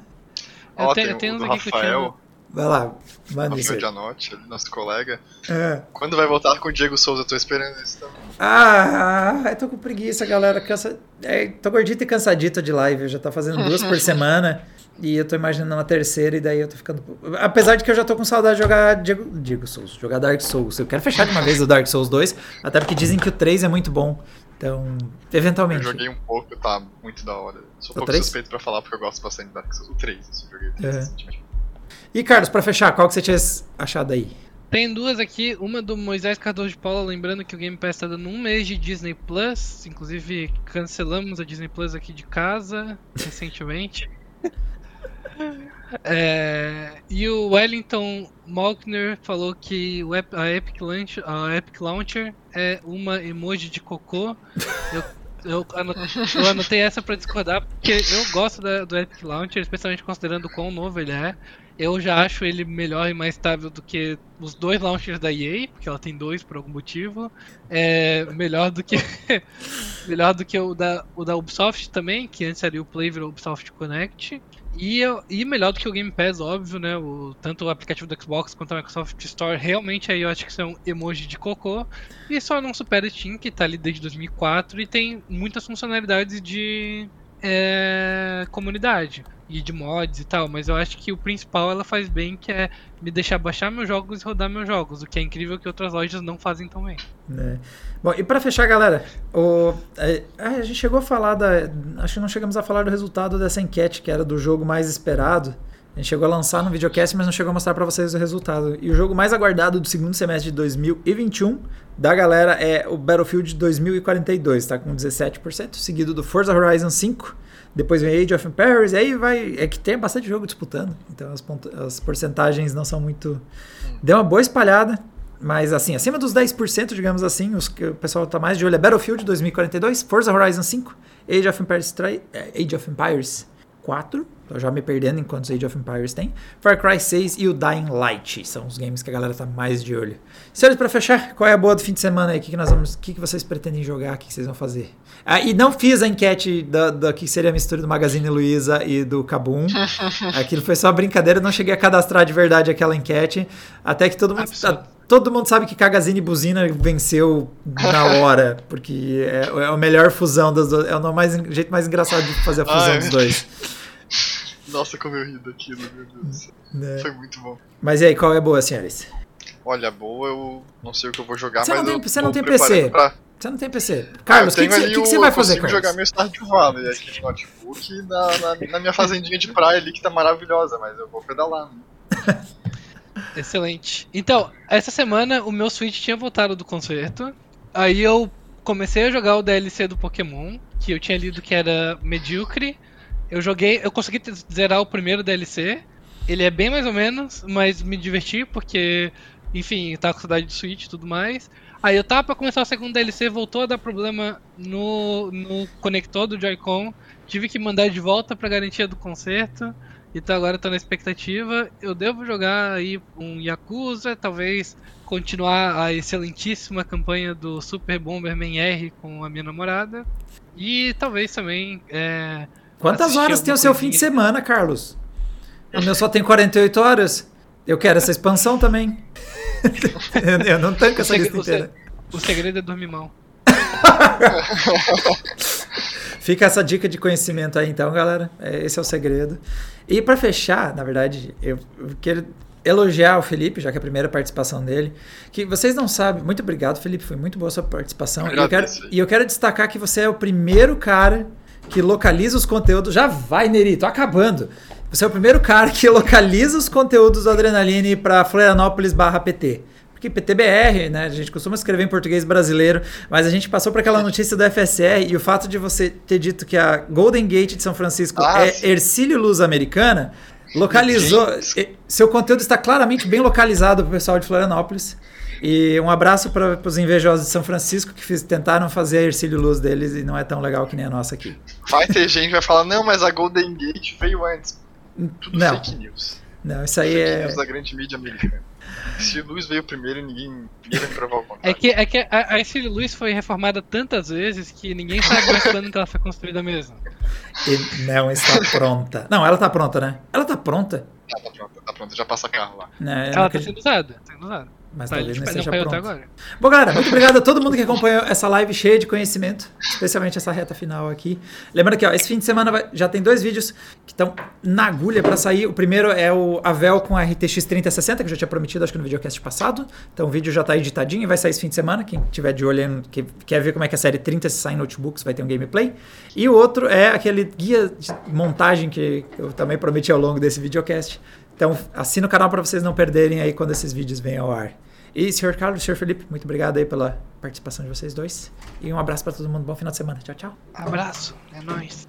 Eu, oh, eu tenho uns aqui Rafael. Vai lá, manda isso. Janotti, nosso colega. É. Quando vai voltar com o Diego Souza? Eu tô esperando isso também. Ah, eu tô com preguiça, galera. Cansa... É, tô gordito e cansadito de live. Eu já tá fazendo duas por semana. E eu tô imaginando uma terceira, e daí eu tô ficando. Apesar de que eu já tô com saudade de jogar Diego, Diego Souls, jogar Dark Souls. Eu quero fechar de uma vez o Dark Souls 2, até porque dizem que o 3 é muito bom. Então, eventualmente. Eu joguei um pouco, tá muito da hora. Sou um pouco 3? suspeito pra falar porque eu gosto bastante de Dark Souls. O 3, assim, joguei o 3 uhum. E Carlos, para fechar, qual que você tinha achado aí? Tem duas aqui, uma do Moisés Cardoso de Paula, lembrando que o Game Pass está dando um mês de Disney Plus, inclusive cancelamos a Disney Plus aqui de casa recentemente. é, e o Wellington Malkner falou que a Epic, Launcher, a Epic Launcher é uma emoji de cocô. Eu, eu, anotei, eu anotei essa pra discordar, porque eu gosto da, do Epic Launcher, especialmente considerando o quão novo ele é. Eu já acho ele melhor e mais estável do que os dois launchers da EA, porque ela tem dois por algum motivo. É melhor do que melhor do que o da, o da Ubisoft também, que antes era o Play virou Ubisoft Connect. E, e melhor do que o Game Pass, óbvio, né? O, tanto o aplicativo do Xbox quanto a Microsoft Store, realmente aí eu acho que são emoji de cocô. E só não supera Steam, que tá ali desde 2004 e tem muitas funcionalidades de é, comunidade e de mods e tal, mas eu acho que o principal ela faz bem, que é me deixar baixar meus jogos e rodar meus jogos, o que é incrível que outras lojas não fazem tão bem. É. Bom, e para fechar, galera, o, é, a gente chegou a falar da. Acho que não chegamos a falar do resultado dessa enquete, que era do jogo mais esperado. A gente chegou a lançar no videocast, mas não chegou a mostrar para vocês o resultado. E o jogo mais aguardado do segundo semestre de 2021 da galera é o Battlefield 2042, tá com 17%, seguido do Forza Horizon 5, depois vem Age of Empires, e aí vai. É que tem bastante jogo disputando, então as, as porcentagens não são muito. Deu uma boa espalhada, mas assim, acima dos 10%, digamos assim, os que o pessoal tá mais de olho é Battlefield 2042, Forza Horizon 5, Age of Empires, Age of Empires 4, tô já me perdendo enquanto Age of Empires tem. Far Cry 6 e o Dying Light são os games que a galera tá mais de olho. Senhores, para fechar, qual é a boa do fim de semana aí? O que, que nós vamos, o que, que vocês pretendem jogar? O que, que vocês vão fazer? Ah, e não fiz a enquete da, da que seria a mistura do Magazine Luiza e do Kabum. Aquilo foi só brincadeira, não cheguei a cadastrar de verdade aquela enquete, até que todo mundo todo mundo sabe que Cagazine Buzina venceu na hora, porque é, é a melhor fusão das duas. É o mais, jeito mais engraçado de fazer a fusão Ai, dos dois. Nossa, como eu ri daquilo, meu Deus. É. Foi muito bom. Mas e aí, qual é a boa, senhores? Olha, boa, eu não sei o que eu vou jogar, você mas. Não tem, você não tem PC. Pra... Você não tem PC. Carlos, o que, que, que, que, você vai fazer, Carlos? Eu jogar meu Stardew Valley aqui no notebook na, na, na, minha fazendinha de praia ali, que tá maravilhosa, mas eu vou pedalar. Né? Excelente. Então, essa semana o meu Switch tinha voltado do concerto. Aí eu comecei a jogar o DLC do Pokémon, que eu tinha lido que era medíocre. Eu joguei, eu consegui zerar o primeiro DLC. Ele é bem mais ou menos, mas me diverti porque, enfim, tava com saudade de Switch e tudo mais. Aí eu tava pra começar o segundo DLC, voltou a dar problema no, no conector do Joy-Con. Tive que mandar de volta pra garantia do concerto. Então agora eu tô na expectativa. Eu devo jogar aí um Yakuza, talvez continuar a excelentíssima campanha do Super Bomberman R com a minha namorada. E talvez também. É, Quantas horas tem o seu fim de semana, Carlos? O meu só tem 48 horas. Eu quero essa expansão também. eu, não tanco essa lista inteira. O segredo é dormir mal. Fica essa dica de conhecimento aí, então, galera. É, esse é o segredo. E para fechar, na verdade, eu quero elogiar o Felipe, já que é a primeira participação dele. Que vocês não sabem. Muito obrigado, Felipe. Foi muito boa a sua participação. E eu, quero, e eu quero destacar que você é o primeiro cara que localiza os conteúdos. Já vai, Neri, tô acabando. Você é o primeiro cara que localiza os conteúdos do Adrenaline para Florianópolis barra PT que PTBR, né? A gente costuma escrever em português brasileiro, mas a gente passou para aquela notícia do FSR e o fato de você ter dito que a Golden Gate de São Francisco ah, é Ercílio Luz Americana, localizou. Seu conteúdo está claramente bem localizado para o pessoal de Florianópolis. E um abraço para os invejosos de São Francisco que fiz, tentaram fazer a Ercílio Luz deles e não é tão legal que nem a nossa aqui. Vai ter gente que vai falar, não, mas a Golden Gate veio antes. Tudo não. fake news. Não, isso aí fake é. News da grande mídia americana. Se Luz veio primeiro, ninguém, ninguém vai provar o contrário. É que, é que a, a Luz foi reformada tantas vezes que ninguém sabe mais quando que ela foi construída mesmo. E não está pronta. Não, ela está pronta, né? Ela está pronta. Ela tá pronta, tá pronta, já passa carro lá. Não, ela está sendo usada, tá sendo usada. Mas tá, talvez não esteja pronto. Bom, galera, muito obrigado a todo mundo que acompanhou essa live cheia de conhecimento, especialmente essa reta final aqui. Lembrando que ó, esse fim de semana vai, já tem dois vídeos que estão na agulha para sair. O primeiro é o Avel com a RTX 3060, que eu já tinha prometido, acho que no videocast passado. Então o vídeo já está editadinho e vai sair esse fim de semana. Quem tiver de olho, que quer ver como é que a série 30 se sai em notebooks, vai ter um gameplay. E o outro é aquele guia de montagem que eu também prometi ao longo desse videocast. Então assina o canal para vocês não perderem aí quando esses vídeos vêm ao ar. E, senhor Carlos, senhor Felipe, muito obrigado aí pela participação de vocês dois. E um abraço para todo mundo. Bom final de semana. Tchau, tchau. Abraço. É nóis.